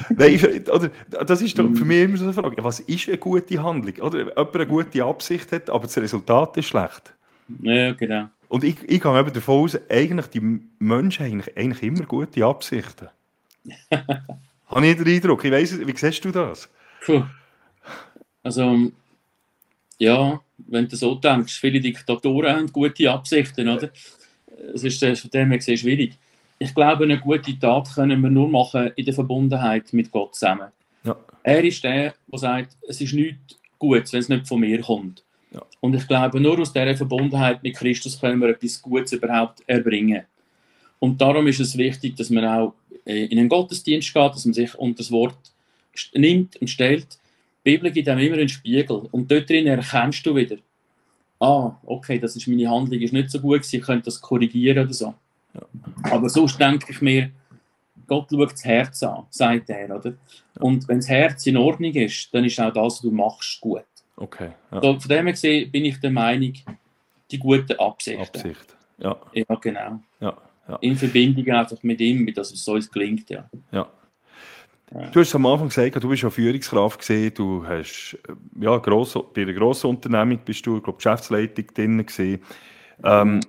Nein, oder, das ist doch für mich immer so eine Frage. Was ist eine gute Handlung? Oder jemand eine gute Absicht hat, aber das Resultat ist schlecht. Ja, genau. Und ich, ich gehe eben davon aus, eigentlich die Menschen haben eigentlich, eigentlich immer gute Absichten. *laughs* Habe ich den Eindruck. Ich weiss, wie siehst du das? Puh. Also, ja, wenn du so denkst, viele Diktatoren haben gute Absichten, oder? Es ist von dem her sehr schwierig. Ich glaube, eine gute Tat können wir nur machen in der Verbundenheit mit Gott zusammen. Ja. Er ist der, der sagt, es ist nichts Gutes, wenn es nicht von mir kommt. Ja. Und ich glaube, nur aus dieser Verbundenheit mit Christus können wir etwas Gutes überhaupt erbringen. Und darum ist es wichtig, dass man auch äh, in einen Gottesdienst geht, dass man sich unter das Wort nimmt und stellt. Die Bibel gibt einem immer einen Spiegel. Und dort drin erkennst du wieder, ah, okay, das ist meine Handlung ist nicht so gut, ich könnte das korrigieren oder so. Ja. Aber sonst denke ich mir, Gott schaut das Herz an, sagt er, oder? Und wenn das Herz in Ordnung ist, dann ist auch das, was du machst, gut. Okay. Ja. So, von dem her gesehen bin ich der Meinung, die gute Absicht. Absicht, ja. Ja, genau. Ja, ja. In Verbindung einfach mit ihm, dass es so gelingt, ja. Ja. Du hast am Anfang gesagt, du bist ja Führungskraft gesehen, du hast ja gross, bei einer grossen Unternehmung bist du, glaube Geschäftsleitung drin gesehen. Ähm,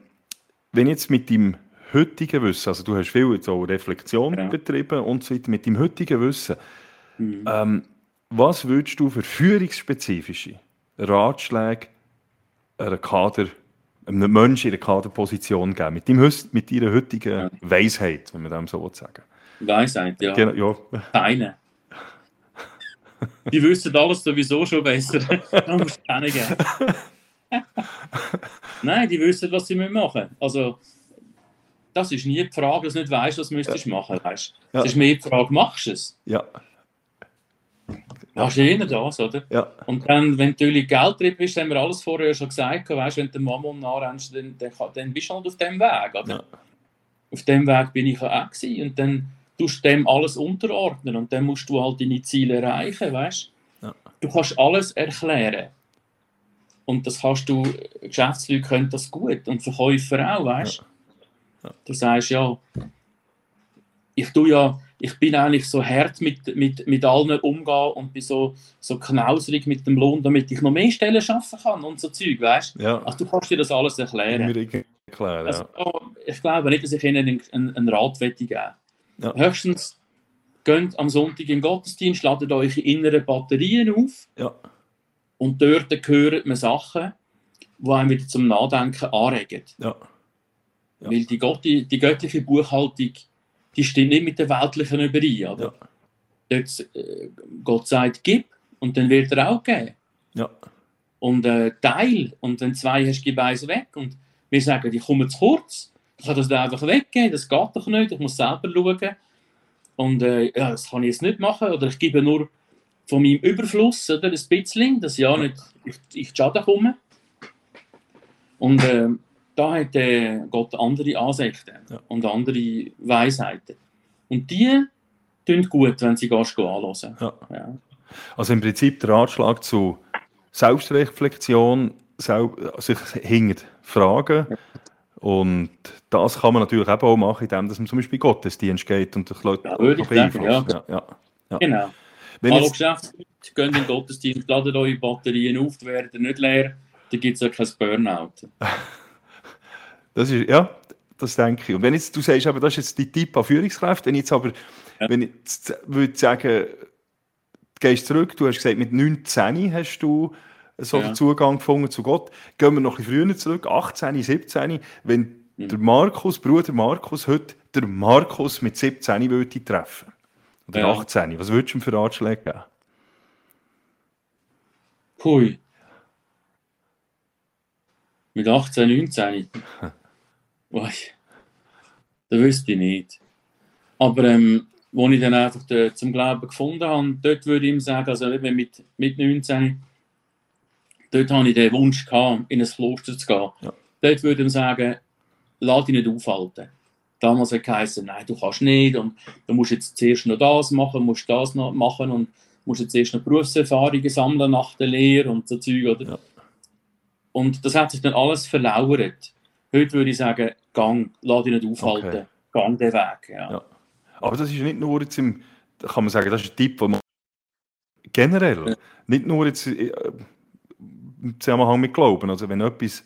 wenn jetzt mit dem heutigen Wissen, also du hast viel so Reflexion ja. betrieben und so weiter, mit dem heutigen Wissen, mhm. ähm, was würdest du für führungsspezifische Ratschläge einer Kader, einem Menschen in einer Kaderposition geben, mit, dem, mit deiner heutigen ja. Weisheit, wenn man dem so sagen Weisheit, ja. Genau, ja. Keine. Die wissen alles sowieso schon besser. da musst du keine geben. Nein, die wissen, was sie machen müssen. Also, das ist nie die Frage, dass du nicht weißt, was du müsstest ja. machen. Weißt? Ja. Das ist mehr die Frage, machst du es? Ja. Machst du eher das, oder? Ja. Und dann, wenn du natürlich Geld drin bist, haben wir alles vorher schon gesagt, weißt, wenn du dem Mammon nachrennst, dann, dann, dann bist du halt auf dem Weg, oder? Ja. Auf dem Weg bin ich auch gewesen. und dann tust du dem alles unterordnen und dann musst du halt deine Ziele erreichen, weißt? Ja. Du kannst alles erklären. Und das kannst du, Geschäftsleute können das gut und Verkäufer auch, weißt? Ja. Ja. Du sagst ja, ich tue ja, ich bin eigentlich so hart mit, mit, mit allen umgehen und bin so, so knauserig mit dem Lohn, damit ich noch mehr Stellen schaffen kann und so Zeug, weißt ja. Also du kannst dir das alles erklären. erklären also, ja. Ich glaube nicht, dass ich ihnen einen, einen, Rat geben ja. Höchstens geht am Sonntag im Gottesdienst, ladet eure inneren Batterien auf ja. und dort hören wir Sachen, die einem wieder zum Nachdenken anregen. Ja. Ja. Weil die, Gott, die, die, göttliche Buchhaltung, die stimmt nicht mit der weltlichen überein. Ja. Dort, äh, Gott sagt, gib und dann wird er auch geben. Ja. Und äh, Teil und wenn zwei hast, gib eins weg. Und wir sagen, ich komme zu kurz. Ich kann das da einfach weggeben, das geht doch nicht, ich muss selber schauen. Und äh, ja, das kann ich jetzt nicht machen. Oder ich gebe nur von meinem Überfluss oder, ein bisschen, dass ja nicht ich, ich Schaden komme. Und äh, da hat äh, Gott andere Ansichten ja. und andere Weisheiten. Und die tun gut, wenn sie gehst, anhören. Ja. Ja. Also im Prinzip der Ratschlag zu Selbstreflexion, sich hingend fragen. Und das kann man natürlich auch machen, indem man zum Beispiel Gottesdienst geht und sich Leute ja, würde ich sagen, ja. Ja, ja. Genau. Wenn Hallo Geschäftsleute, geht in den Gottesdienst, ladet eure Batterien auf, die werden nicht leer, dann gibt es ja kein Burnout. *laughs* das ist, ja, das denke ich. Und wenn jetzt, du sagst, aber das ist jetzt die Tipp an Führungskräfte, wenn ich jetzt aber, ja. wenn ich jetzt würde sagen, du gehst zurück, du hast gesagt, mit 19 hast du so ja. den Zugang gefunden zu Gott. Gehen wir noch ein bisschen früher zurück, 18, 17, wenn mhm. der Markus, Bruder Markus, heute der Markus mit 17 würde treffen. Oder ja. 18, was würdest du ihm für Ratschläge geben? Hui. Mit 18, 19? *laughs* Ui. Das wüsste ich nicht. Aber ähm, wo ich dann einfach den, zum Glauben gefunden habe, dort würde ich ihm sagen, also mit, mit 19 dort hatte ich den Wunsch, gehabt, in ein Kloster zu gehen. Ja. Dort würde ich sagen, lass dich nicht aufhalten. Damals hat geheißen, nein, du kannst nicht und du musst jetzt zuerst noch das machen, musst das noch machen und musst jetzt erst noch Berufserfahrungen sammeln nach der Lehre und so Zeug. Oder? Ja. Und das hat sich dann alles verlauert. Heute würde ich sagen, gang, lass dich nicht aufhalten, okay. gang den Weg. Ja. ja. Aber das ist nicht nur jetzt im, kann man sagen, das ist ein Tipp, den man generell, ja. nicht nur jetzt äh, im Zusammenhang mit Glauben. Also wenn du etwas,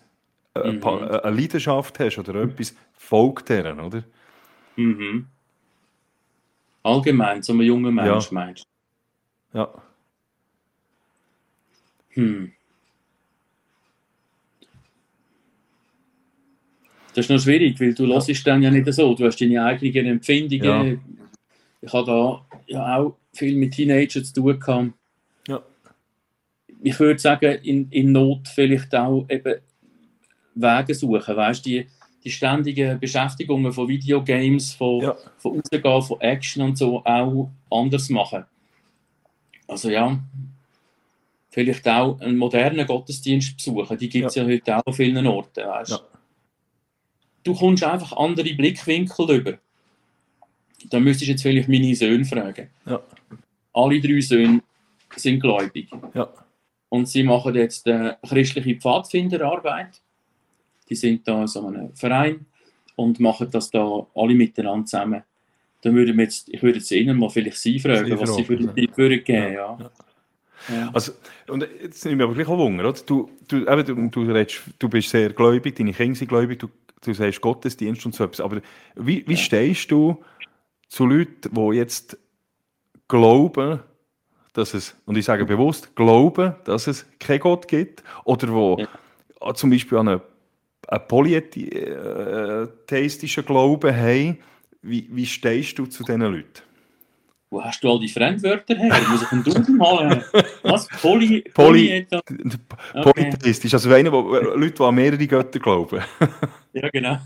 äh, mhm. Äh, eine Leidenschaft hast oder etwas, folgt deren, oder? Mhm. Allgemein, so ein junger Mensch, ja. meinst du? Ja. Hm. Das ist noch schwierig, weil du ja. hörst dann ja nicht so. Du hast deine eigenen Empfindungen. Ja. Ich habe da ja auch viel mit Teenagern zu tun gehabt ich würde sagen, in, in Not vielleicht auch eben Wege suchen, weißt die, die ständigen Beschäftigungen von Videogames, von, ja. von Rausgehen, von Action und so auch anders machen. Also ja, vielleicht auch einen modernen Gottesdienst besuchen, die gibt es ja. ja. heute auch an vielen Orten, weißt ja. Du kommst einfach andere Blickwinkel über. Da müsstest du jetzt vielleicht meine Söhne fragen. Ja. Alle drei Söhne sind gläubig. Ja. Und sie machen jetzt eine christliche Pfadfinderarbeit. Die sind da in so einem Verein und machen das da alle miteinander zusammen. Dann würde wir jetzt, ich würde jetzt ihnen mal vielleicht sie fragen, sie was sie für den Tipp würden geben. Ja. ja. Ja. Also, und jetzt nehme ich aber gleich auch Wunder, oder? Du, du, eben, du, du, redest, du bist sehr gläubig, deine Kinder sind gläubig, du, du sagst Gottesdienst und so etwas, aber wie, wie stehst du zu Leuten, die jetzt glauben, dass es, und ich sage bewusst, glauben, dass es keinen Gott gibt, oder wo ja. zum Beispiel an einen, einen polytheistischen Glauben haben, wie, wie stehst du zu diesen Leuten? Wo hast du all die Fremdwörter her? Muss ich einen Duden malen? Was? Poly, Poly, okay. Polytheistisch, also eine, wo, Leute, die an mehrere Götter glauben. *laughs* ja, genau.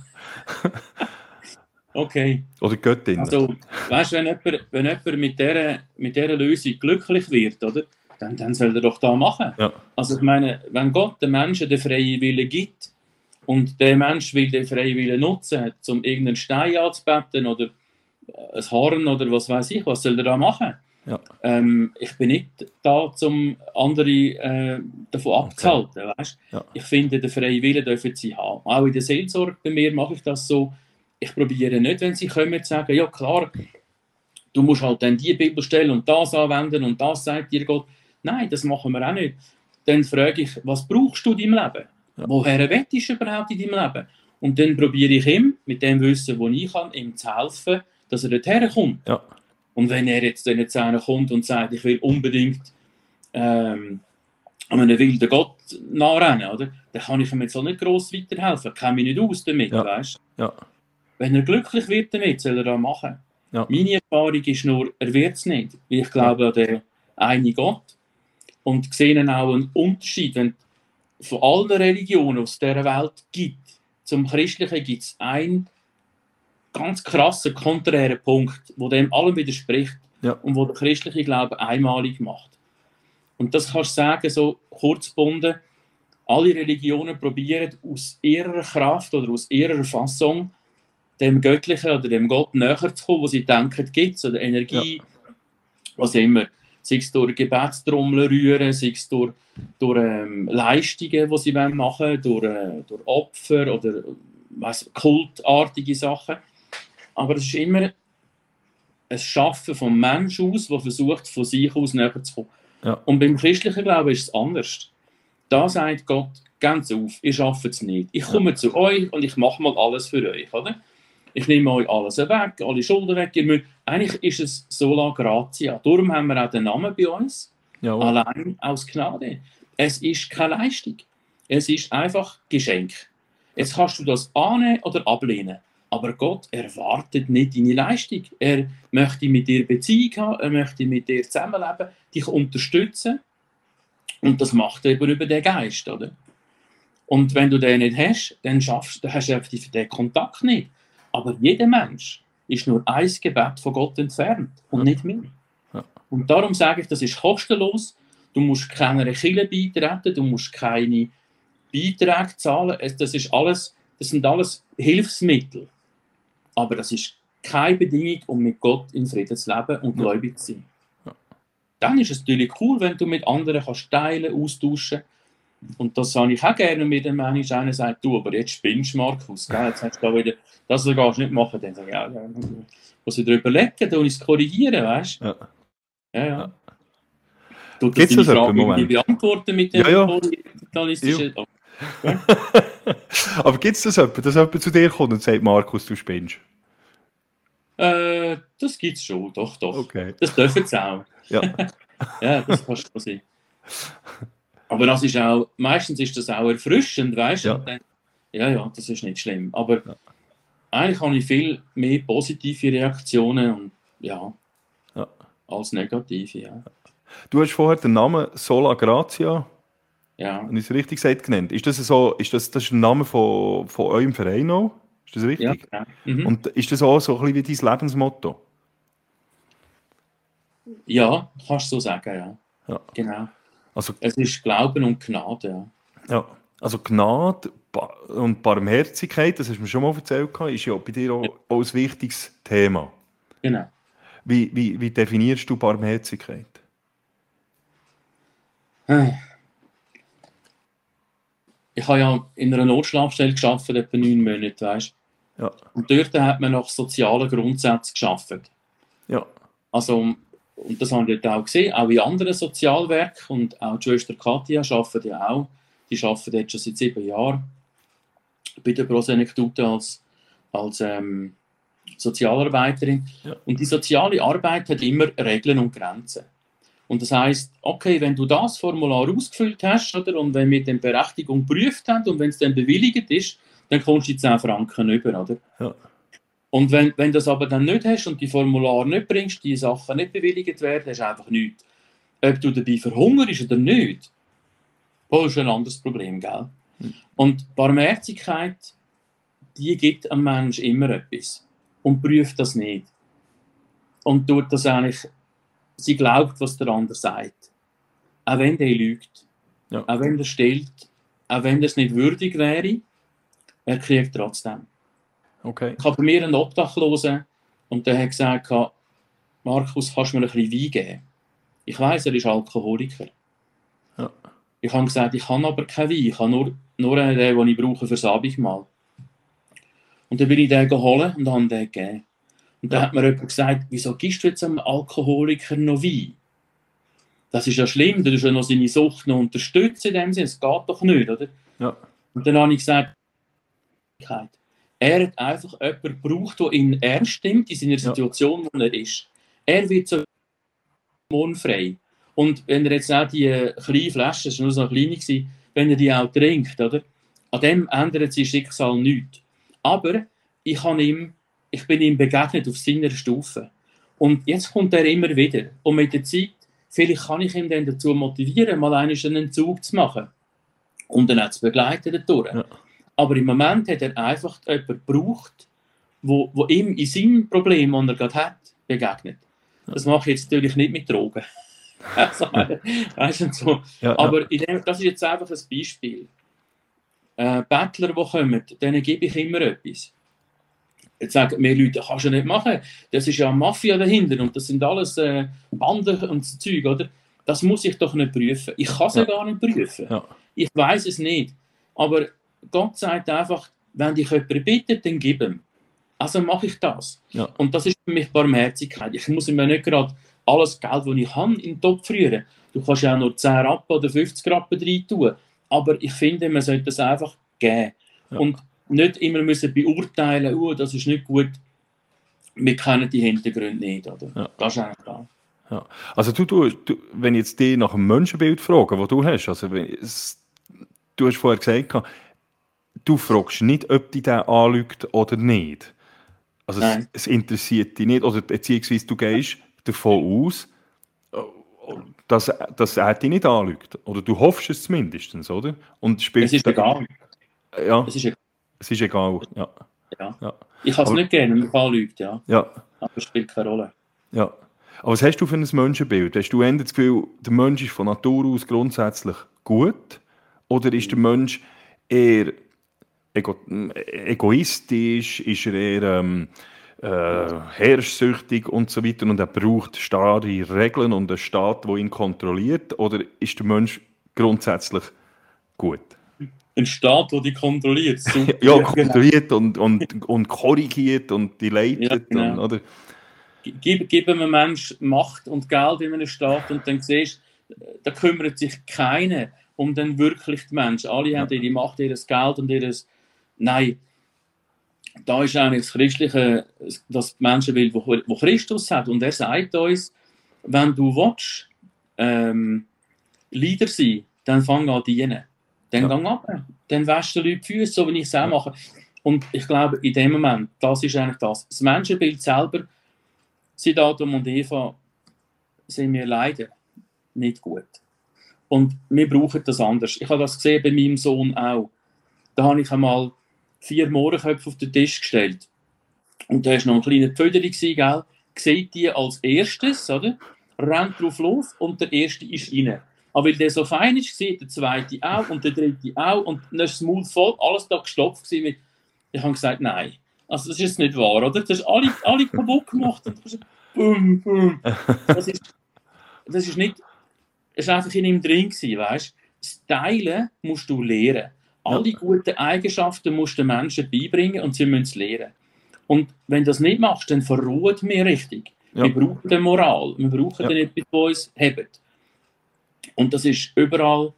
Okay. Oder Göttin. Also, weißt du, wenn jemand, wenn jemand mit, dieser, mit dieser Lösung glücklich wird, oder, dann, dann soll er doch da machen. Ja. Also, ich meine, wenn Gott den Menschen den freien Willen gibt und der Mensch will den freien Willen nutzen, um irgendeinen Stein anzubeten oder ein Horn oder was weiß ich, was soll er da machen? Ja. Ähm, ich bin nicht da, um andere äh, davon abzuhalten. Okay. Weißt? Ja. Ich finde, den freien Willen dürfen sie haben. Auch in der Seelsorge bei mir mache ich das so ich probiere nicht, wenn sie kommen, zu sagen, ja klar, du musst halt dann die Bibelstelle und das anwenden und das sagt dir Gott. Nein, das machen wir auch nicht. Dann frage ich, was brauchst du in deinem Leben? Ja. Woher wettest du überhaupt in deinem Leben? Und dann probiere ich ihm, mit dem Wissen, das ich kann, ihm zu helfen, dass er dorthin kommt. Ja. Und wenn er jetzt dann zu kommt und sagt, ich will unbedingt ähm, einem wilden Gott nachrennen, oder? Dann kann ich ihm jetzt auch nicht gross weiterhelfen. Ich kenne mich nicht aus damit, Ja. weißt Ja. Wenn er glücklich wird damit, soll er das machen. Ja. Meine Erfahrung ist nur, er wird es nicht. Ich glaube an den einen Gott und sehe auch einen Unterschied. Wenn von allen Religionen aus dieser Welt gibt, zum Christlichen gibt es einen ganz krassen, konträren Punkt, wo dem allem widerspricht Ja. und wo der christliche Glaube einmalig macht. Und das kannst du sagen, so kurzbunden, alle Religionen probieren aus ihrer Kraft oder aus ihrer Fassung dem Göttlichen oder dem Gott näher zu kommen, wo sie denken, gibt es, oder Energie, was immer. Sei es durch Gebetstrommeln rühren, sei es durch, durch ähm, Leistungen, die sie wollen machen durch, äh, durch Opfer oder weiss, kultartige Sachen. Aber es ist immer ein Schaffen vom Menschen aus, der versucht, von sich aus näher zu kommen. Ja. Und beim christlichen Glauben ist es anders. Da sagt Gott, ganz auf, ihr schafft es nicht. Ich komme zu euch und ich mache mal alles für euch, oder? Ich nehme euch alles weg, alle Schulden weg. Ihr müsst, eigentlich ist es sola gratia. Darum haben wir auch den Namen bei uns, Jawohl. allein aus Gnade. Es ist keine Leistung. Es ist einfach Geschenk. Jetzt kannst du das annehmen oder ablehnen. Aber Gott erwartet nicht deine Leistung. Er möchte mit dir Beziehung haben, er möchte mit dir zusammenleben, dich unterstützen. Und das macht er eben über den Geist, oder? Und wenn du den nicht hast, dann schaffst dann hast du einfach den Kontakt nicht. Aber jeder Mensch ist nur ein Gebet von Gott entfernt und nicht mehr. Und darum sage ich, das ist kostenlos. Du musst keiner Kirche beitreten, du musst keine Beiträge zahlen. Das, ist alles, das sind alles Hilfsmittel. Aber das ist keine Bedingung, um mit Gott in Frieden zu leben und Ja. gläubig zu sein. Ja. Dann ist es natürlich cool, wenn du mit anderen kannst teilen, austauschen. Und das habe ich auch gerne mit dem Menschen. Einer sagt, du, aber jetzt spinnst du, Markus. Gell? Jetzt hast du da wieder, das kannst du nicht machen. Dann sage ich, ja, ja, muss ich darüber legen, dann muss ich es korrigieren, weißt du? Ja. Ja, ja. Ja. Deine etwa im Frage irgendwie beantworten mit dem Ja, ja. kapitalistischen... *laughs* Aber gibt es das jemand, dass jemand zu dir kommt und sagt, Markus, du spinnst? Äh, das gibt es schon, doch, doch. Okay. Das dürfen sie auch. Ja. *laughs* Ja, das kann schon sein. Aber das ist auch, meistens ist das auch erfrischend, weißt du? Ja. Dann- Ja, ja, das ist nicht schlimm. Aber Ja. eigentlich habe ich viel mehr positive Reaktionen und ja, Ja. als negative, ja. Du hast vorher den Namen Sola Gratia, ja. wenn ich es richtig gesagt genannt. Ist das so, ist das, das ist ein Name von, von eurem Verein auch? Ist das Ja, richtig? genau. Mhm. Und ist das auch so ein bisschen wie dein Lebensmotto? ja, kannst du so sagen, ja. Ja. Genau. Also, Es ist Glauben und Gnade, ja. ja, also Gnade und Barmherzigkeit, das hast du mir schon mal erzählt, ist ja bei dir auch, auch ein wichtiges Thema. Genau. Wie, wie, wie definierst du Barmherzigkeit? Ich habe ja in einer Notschlafstelle geschafft, etwa neun Monate, weißt du. Ja. Und dort hat man nach sozialen Grundsätzen geschafft. Ja, Also, und das haben wir dort auch gesehen, auch in anderen Sozialwerken und auch die Schwester Katja arbeitet ja auch, die arbeitet jetzt schon seit sieben Jahren bei der Prosenektute als, als ähm, Sozialarbeiterin. Ja. Und die soziale Arbeit hat immer Regeln und Grenzen. Und das heißt, okay, wenn du das Formular ausgefüllt hast oder, und wenn wir die Berechtigung geprüft haben und wenn es dann bewilligt ist, dann kommst du die 10 Franken über. Oder? Ja. Und wenn, wenn du das aber dann nicht hast und die Formulare nicht bringst, die Sachen nicht bewilligt werden, hast du einfach nichts. Ob du dabei verhungerst oder nicht, das ist ein anderes Problem, gell? Mhm. Und Barmherzigkeit, die gibt einem Menschen immer etwas und prüft das nicht. Und tut das eigentlich, sie glaubt, was der andere sagt. Auch wenn der lügt, Ja. auch wenn der stellt, auch wenn das nicht würdig wäre, er kriegt trotzdem. okay. Ich habe bei mir einen Obdachlosen und der hat gesagt, Markus, kannst du mir ein bisschen Wein geben? Ich weiß, er ist Alkoholiker. Ja. Ich habe gesagt, ich habe aber keinen Wein, ich habe nur, nur den, den ich brauche fürs Abendmahl. Und dann bin ich den geholt und habe den gegeben. Und dann Ja. hat mir jemand gesagt, wieso gibst du jetzt einem Alkoholiker noch Wein? Das ist ja schlimm, du tust ja noch seine Sucht noch unterstützen in dem Sinne, es geht doch nicht, oder? Ja. Und dann habe ich gesagt, er hat einfach jemanden gebraucht, der ihn ernst nimmt in seiner Ja. Situation, wo er ist. Er wird so morgen frei. Und wenn er jetzt auch die äh, kleine Flasche, das war nur so eine kleine, gewesen, wenn er die auch trinkt, oder? An dem ändert sein Schicksal nichts. Aber ich, ihm, ich bin ihm begegnet auf seiner Stufe. Und jetzt kommt er immer wieder. Und mit der Zeit, vielleicht kann ich ihn dann dazu motivieren, mal einen Entzug zu machen. Und dann auch zu begleiten dadurch. Ja. Aber im Moment hat er einfach jemanden gebraucht, wo, wo ihm in seinem Problem, das er gerade hat, begegnet. Das mache ich jetzt natürlich nicht mit Drogen. *laughs* also, weißt du, so. Ja, Aber dem, das ist jetzt einfach ein Beispiel. Äh, Bettler, die kommen, denen gebe ich immer etwas. Jetzt sagen mir Leute, das kannst du nicht machen. Das ist ja Mafia dahinter und das sind alles äh, Banden und so Zeug, oder? Das muss ich doch nicht prüfen. Ich kann es ja. gar nicht prüfen. Ja. Ich weiß es nicht. Aber Gott sagt einfach, wenn dich jemand bittet, dann gib ihm. Also mache ich das. Ja. Und das ist für mich Barmherzigkeit. Ich muss mir nicht gerade alles Geld, das ich habe, in den Topf rühren. Du kannst ja auch nur 10 Rappen oder 50 Rappen rein tun. Aber ich finde, man sollte das einfach geben. Ja. Und nicht immer müssen beurteilen, oh, das ist nicht gut. Wir kennen die Hintergründe nicht. Oder? Ja. Das ist eigentlich klar. Ja. Also du, du, du, wenn ich jetzt dich nach einem Menschenbild frage, das du hast, also wenn, du hast vorher gesagt, du fragst nicht, ob dich der anlügt oder nicht. Also es, es, interessiert dich nicht, oder beziehungsweise du gehst davon aus, dass, dass er dich nicht anlügt. Oder du hoffst es zumindest, oder? Und spielst es ist egal. Ja, es ist egal. Es ist egal, ja. ja. ja. Ich kann es nicht gerne, wenn mich anlügt, ja. ja. Aber es spielt keine Rolle. Ja. Aber was hast du für ein Menschenbild? Hast du das Gefühl, der Mensch ist von Natur aus grundsätzlich gut? Oder ist der Mensch eher ego egoistisch? Ist er eher ähm, äh, herrschsüchtig und so weiter und er braucht starre Regeln und einen Staat, der ihn kontrolliert? Oder ist der Mensch grundsätzlich gut? Ein Staat, der dich kontrolliert. *laughs* Super. ja, genau. kontrolliert und, und, und korrigiert und die leitet. Ja, genau. und, oder? Gib, gib einem Menschen Macht und Geld in einem Staat und dann siehst da kümmert sich keiner um den wirklich die Menschen. Alle haben ihre Macht, ihr Geld und ihr. Nein, da ist eigentlich das Christliche, das Menschenbild, wo, wo Christus hat. Und er sagt uns, wenn du willst, ähm, Leader sein, dann fang an dienen. Dann ja. gang ab. Dann wäschst du Leute die Füße, so wie ich es auch mache. Und ich glaube, in dem Moment, das ist eigentlich das. Das Menschenbild selber, seit Adam und Eva, sind wir leider nicht gut. Und wir brauchen das anders. Ich habe das gesehen bei meinem Sohn auch. Da habe ich einmal vier Mohrenköpfe auf den Tisch gestellt. Und da war noch ein kleiner Pföderli, gell? Seht die als erstes, oder? Rennt drauf los und der erste ist rein. Aber weil der so fein ist, sieht der zweite auch und der dritte auch und dann ist das Maul voll, alles da gestopft mit, ich habe gesagt, nein. Also das ist nicht wahr, oder? Das ist alle, alle kaputt gemacht. Und bum, bum. Das ist, das ist nicht, es war einfach in ihm drin weißt? Das Teilen musst du lernen. Alle guten Eigenschaften musst du den Menschen beibringen und sie müssen es lernen. Und wenn du das nicht machst, dann verruht mir richtig. Ja. Wir brauchen eine Moral, wir brauchen ja. etwas, was uns hebt. Und das ist überall,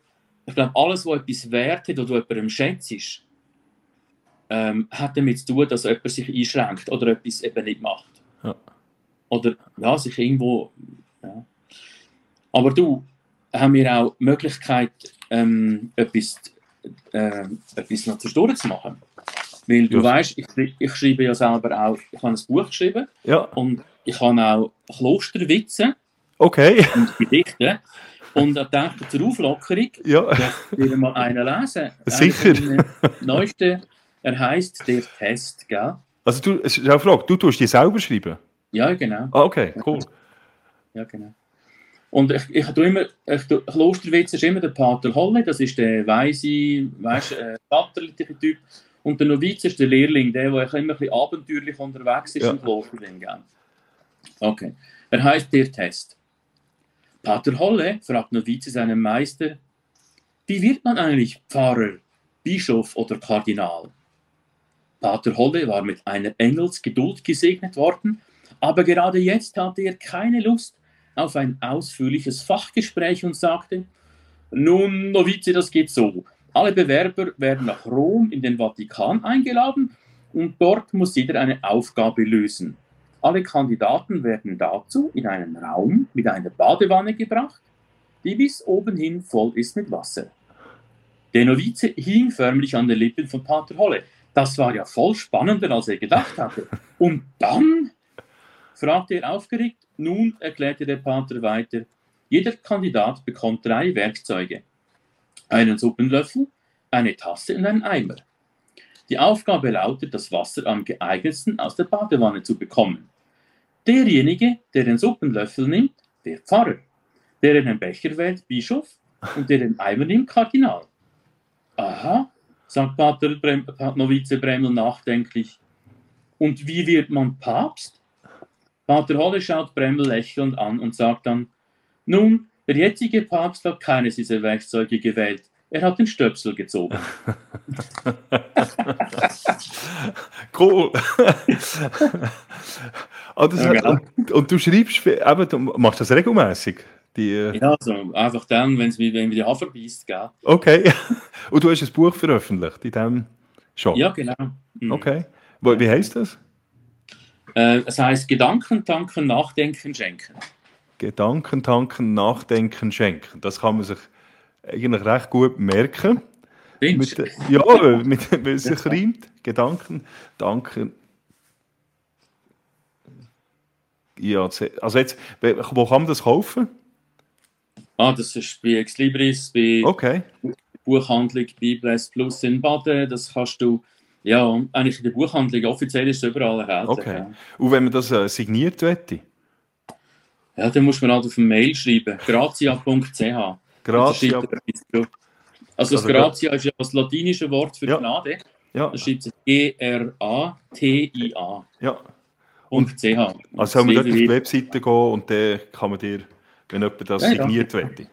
ich glaube, alles, was etwas wert hat oder jemandem schätzt, ähm, hat damit zu tun, dass jemand sich einschränkt oder etwas eben nicht macht. Ja. Oder ja, sich irgendwo. Ja. Aber du, haben wir auch die Möglichkeit, ähm, etwas äh, etwas noch zwischendurch zu machen. Weil du ja. weißt, ich, ich, schreibe ja selber auch, ich habe ein Buch geschrieben ja. und ich habe auch Klosterwitze okay. *laughs* und Gedichte. Und ich dachte, zur Auflockerung, ja. dass wir mal einen lesen. Sicher. Neueste, er heißt Der Test, gell? Also du, es ist eine Frage, du tust die selber schreiben? Ja, genau. Ah, okay, cool. Ja, genau. Und ich, ich tue immer, ich, Klosterwitz ist immer der Pater Holle, das ist der weise, weißt, äh, vaterliche Typ. Und der Noviz ist der Lehrling, der, der immer ein bisschen abenteuerlich unterwegs ist ja. im Kloster. Okay. Er heißt der Test. Pater Holle fragt Novize seinen Meister, wie wird man eigentlich Pfarrer, Bischof oder Kardinal? Pater Holle war mit einer Engelsgeduld gesegnet worden, aber gerade jetzt hatte er keine Lust, auf ein ausführliches Fachgespräch und sagte, nun, Novize, das geht so. Alle Bewerber werden nach Rom in den Vatikan eingeladen und dort muss jeder eine Aufgabe lösen. Alle Kandidaten werden dazu in einen Raum mit einer Badewanne gebracht. die bis oben hin voll ist mit Wasser. Der Novize hing förmlich an den Lippen von Pater Holle. Das war ja voll spannender, als er gedacht hatte. Und dann? Fragte er aufgeregt. Nun erklärte der Pater weiter. Jeder Kandidat bekommt drei Werkzeuge. Einen Suppenlöffel, eine Tasse und einen Eimer. Die Aufgabe lautet, das Wasser am geeignetsten aus der Badewanne zu bekommen. Derjenige, der den Suppenlöffel nimmt, der Pfarrer. Der den Becher wählt, Bischof. Und der den Eimer nimmt, Kardinal. Aha, sagt Pater Brem, Novize Bremel nachdenklich. Und wie wird man Papst? Pater Holle schaut Bremel lächelnd an und sagt dann, nun, der jetzige Papst hat keines dieser Werkzeuge gewählt. Er hat den Stöpsel gezogen. *laughs* cool. *laughs* oh, ja, genau. und, und, du schreibst, eben, du machst das regelmäßig? Die, äh, ja, also einfach dann, wenn's, wenn wir die Hafer beißt, gell? Okay. *laughs* Und du hast ein Buch veröffentlicht in dem schon? Ja, genau. Mhm. Okay. Wie heißt das? Äh, es heißt Gedanken tanken, nachdenken, schenken. Gedanken tanken, nachdenken, schenken. Das kann man sich eigentlich recht gut merken. Mit, ja, *laughs* mit, mit es sich reimt. Gedanken, danken. Ja, also jetzt, wo kann man das kaufen? Ah, das ist bei Exlibris, bei okay. Buchhandlung Bibles Plus in Baden. Das kannst du, ja, eigentlich in der Buchhandlung offiziell ist es überall erhältlich. Okay. Ja. Und wenn man das äh, signiert wette? Ja, dann muss man halt auf eine Mail schreiben. grazia.ch. Grazia. Also das also, Grazia ist ja das latinische Wort für ja. Gnade. Ja. Das schreibt sich G-R-A-T-I-A. Ja. Und .ch. Also soll man dort auf die Webseite gehen und dann kann man dir wenn jemand das ja, signiert ja. wette.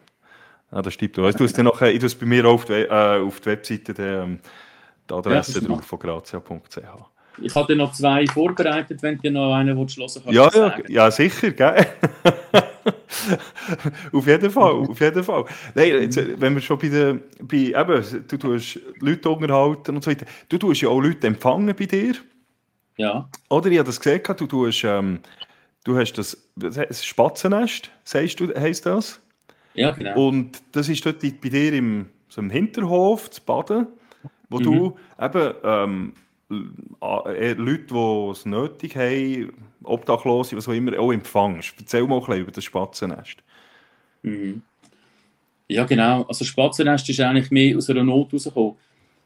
Ja, das stimmt. Ich tue es, dann noch, ich tue es bei mir auf die, äh, auf die Webseite die, ähm, die Adresse ja, drauf von grazia.ch. Ich habe noch zwei vorbereitet, wenn du noch einen willst, hören kannst. Ja, ja, ja, sicher, gell? *laughs* auf jeden Fall, auf jeden Fall. Nein, jetzt, wenn wir schon bei der, bei, eben, du tust Leute unterhalten und so weiter, du tust ja auch Leute empfangen bei dir. Ja. Oder ich habe das gesehen, du tust ähm, du hast das, das Spatzennest, sagst du, heisst das? Ja, genau. Und das ist dort bei dir im, so im Hinterhof zu baden, wo mhm. du eben ähm, äh, Leute, die es nötig haben, Obdachlose, was auch immer, auch empfangst. Erzähl mal ein bisschen über das Spatzennest. Mhm. Ja, genau. Also das Spatzennest ist eigentlich mehr aus einer Not rausgekommen.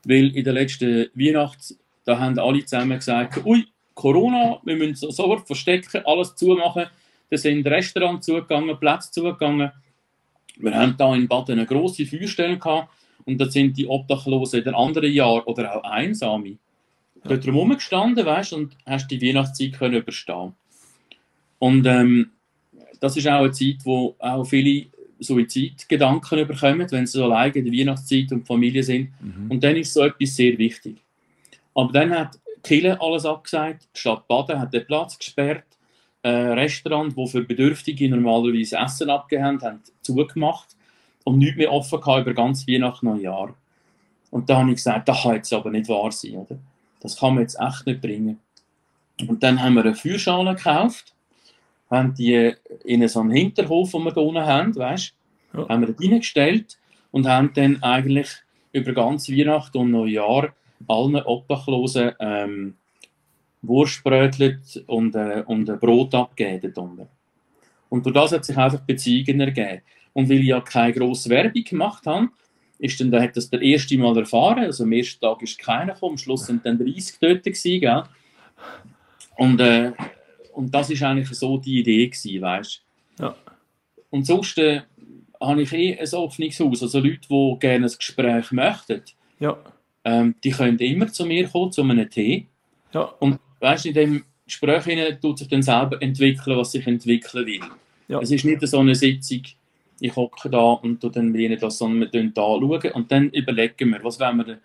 Weil in der letzten Weihnacht, da haben alle zusammen gesagt, ui, Corona, wir müssen sofort verstecken, alles zumachen. Da sind Restaurants zugegangen, Plätze zugegangen. Wir haben da in Baden eine grosse Feuerstelle gehabt und da sind die Obdachlosen in den anderen Jahren oder auch Einsame dort drumherum gestanden, weißt und hast die Weihnachtszeit können überstehen. Und ähm, das ist auch eine Zeit, wo auch viele Suizidgedanken bekommen, wenn sie so alleine in der Weihnachtszeit und Familie sind. Mhm. Und dann ist so etwas sehr wichtig. Aber dann hat Kille alles abgesagt. Die Stadt Baden hat den Platz gesperrt. Ein Restaurant, wo für Bedürftige normalerweise Essen abgehängt haben, zugemacht und nichts mehr offen gehabt über ganz Weihnachten und Jahr. Und da habe ich gesagt, das kann jetzt aber nicht wahr sein, oder? Das kann man jetzt echt nicht bringen. Und dann haben wir eine Feuerschale gekauft, haben die in so einen Hinterhof, den wir da unten haben, weißt, ja. haben wir da reingestellt und haben dann eigentlich über ganz Weihnachten und Neujahr allen Obdachlosen ähm, Wurstbrötchen und, äh, und ein Brot abgegeben. Und durch das hat sich einfach Beziehungen ergeben. Und weil ich ja keine grosse Werbung gemacht habe, ist dann, da hat das der erste Mal erfahren. Also am ersten Tag ist keiner gekommen, am Schluss sind dann 30 dort gewesen, gell? Und, äh, und das ist eigentlich so die Idee gewesen, weißt ja. Und sonst äh, habe ich eh ein offenes Haus. Also Leute, die gerne ein Gespräch möchten. Ja ähm, die können immer zu mir kommen, zu einem Tee. Ja. Und weißt, in dem Gespräch tut sich dann selber entwickeln, was sich entwickeln will. Ja. Es ist nicht so eine Sitzung, ich hocke da und du dann mir das, sondern wir da schauen und dann überlegen wir, was wollen wir,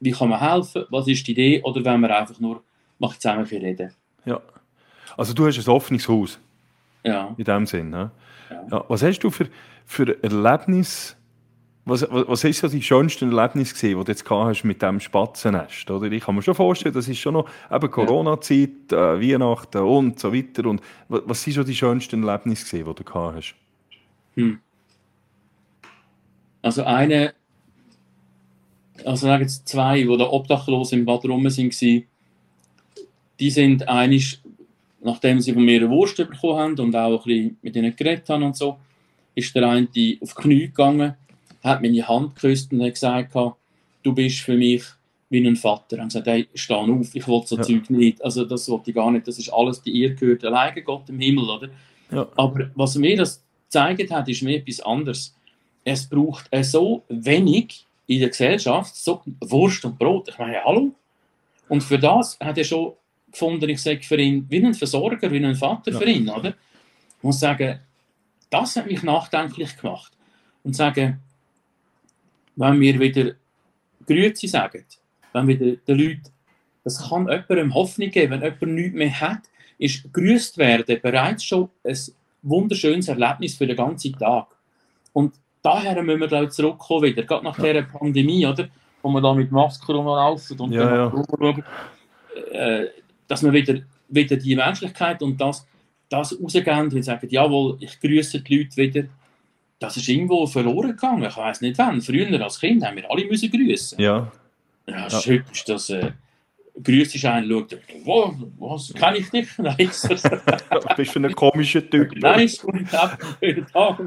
wie kann man helfen, was ist die Idee oder wollen wir einfach nur mal zusammen reden. Ja. Also du hast ein offenes Haus. Ja. In dem Sinn. Ne? Ja. Ja. Was hast du für, für Erlebnis was, was, was ist so die schönsten Erlebnisse gesehen, die du jetzt hast mit dem Spatzennest? Oder? Ich kann mir schon vorstellen, das ist schon noch eben Corona-Zeit, äh, Weihnachten und so weiter. Und was, was sind schon die schönsten Erlebnisse gesehen, die du gehabt hast? Hm. Also eine, also sagen jetzt zwei, die da obdachlos im Bad rum sind, die sind einig, nachdem sie von mir eine Wurst bekommen haben und auch ein bisschen mit ihnen geredet haben und so, ist der eine auf die Knie gegangen, hat meine Hand geküsst und hat gesagt, du bist für mich wie ein Vater. Er hat gesagt, hey, steh auf, ich will so ja. Zeug nicht. Also das wollte ich gar nicht, das ist alles, die ihr gehört alleine Gott im Himmel, oder? Ja. Aber was mir das gezeigt hat, ist mir etwas anderes. Es braucht so wenig in der Gesellschaft, so Wurst und Brot. Ich meine, hallo? Und für das hat er schon gefunden, ich sage für ihn, wie ein Versorger, wie ein Vater ja. für ihn, oder? Ich muss sagen, das hat mich nachdenklich gemacht. Und sagen, wenn wir wieder Grüezi sagen, wenn wir den, Leuten, das kann jemandem Hoffnung geben, wenn jemand nichts mehr hat, ist grüßt werden bereits schon ein wunderschönes Erlebnis für den ganzen Tag. Und daher müssen wir glaube ich, zurückkommen wieder, gerade nach ja. dieser Pandemie, oder? wo wir da mit Maske rumlaufen und ja, ja. Äh, dass wir wieder, wieder die Menschlichkeit und das, das rausgehen und sagen, jawohl, ich grüße die Leute wieder. Das ist irgendwo verloren gegangen. Ich weiß nicht wann. Früher als Kind haben wir alle müssen grüßen. Ja. Ja, ja. heute ist das. Äh, grüßt dich ein, schaut, wo, was kann ich nicht? Nein, *laughs* *laughs* bist du ein komischer Typ. Nein, ist gut, da. *laughs*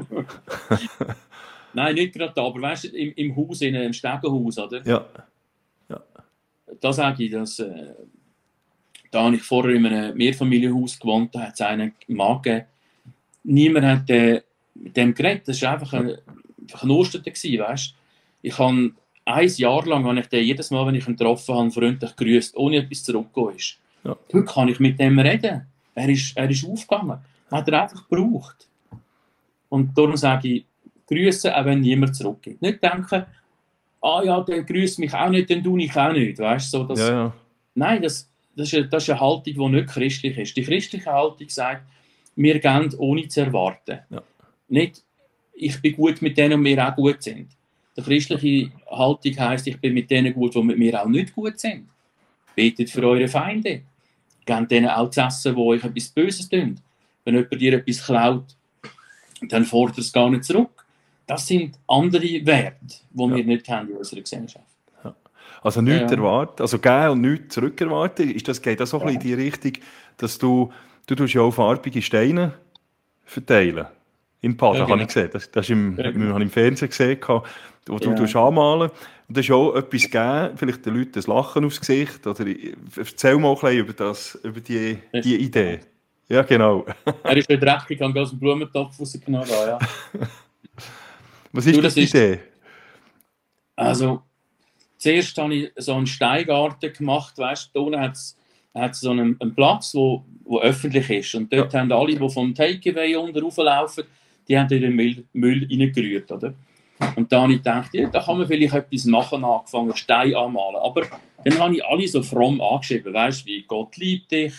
Nein, nicht gerade da, aber weißt du, im, im Haus, in einem Stegenhaus, oder? Ja. ja. Da sage ich, dass. Äh, da habe ich vorher in einem Mehrfamilienhaus gewohnt, da hat es einen Mann gegeben. Niemand hat äh, mit dem geredet, das war einfach ein, Ostern, weißt du? Ich habe ein Jahr lang habe ich den jedes Mal, wenn ich ihn getroffen habe, freundlich grüßt, ohne etwas zurückgekommen ist. Ja. Heute kann ich mit dem reden. Er ist, er ist aufgegangen. Hat er einfach gebraucht. Und darum sage ich, grüße, auch wenn niemand zurückgeht. Nicht denken, ah ja, der grüßt mich auch nicht, dann tue ich auch nicht. Weißt, so, dass, ja, ja. Nein, das, das, ist eine, das ist eine Haltung, die nicht christlich ist. Die christliche Haltung sagt, wir gehen ohne zu erwarten. Ja. Nicht, ich bin gut mit denen und wir auch gut sind. Die christliche Haltung heisst, ich bin mit denen gut, die mit mir auch nicht gut sind. Betet für eure Feinde. Gebt denen auch zu essen, wo euch etwas Böses tun. Wenn jemand dir etwas klaut, dann fordert es gar nicht zurück. Das sind andere Werte, die ja. wir nicht haben in unserer Gesellschaft. Also nichts ja. erwarten, also geben und nichts zurückerwarten, ist das, geht das auch ja. in die Richtung, dass du, du tust ja auch farbige Steine verteilen im Pader, ja, genau. habe ich gesehen. Das, das ist im, ja, genau. im Fernsehen gesehen, wo du ja. anmalen Und das ist auch etwas gegeben, vielleicht den Leuten ein Lachen aufs Gesicht. Oder erzähl mal ein bisschen über, das, über die, die Idee. Ja, genau. er ist nicht recht, ich aus dem Blumentopf rausgenommen. Ja. *laughs* Was ist du, das, die Idee? Also, zuerst habe ich so einen Steingarten gemacht, weißt du, da hat es so einen, einen Platz, der wo, wo öffentlich ist. Und dort ja. haben alle, die vom Takeaway unten rauflaufen, die haben den Müll, Müll reingerührt, oder? Und da habe ich gedacht, ja, da kann man vielleicht etwas machen, angefangen, Stein anmalen. Aber dann habe ich alle so fromm angeschrieben, weißt du, wie Gott liebt dich,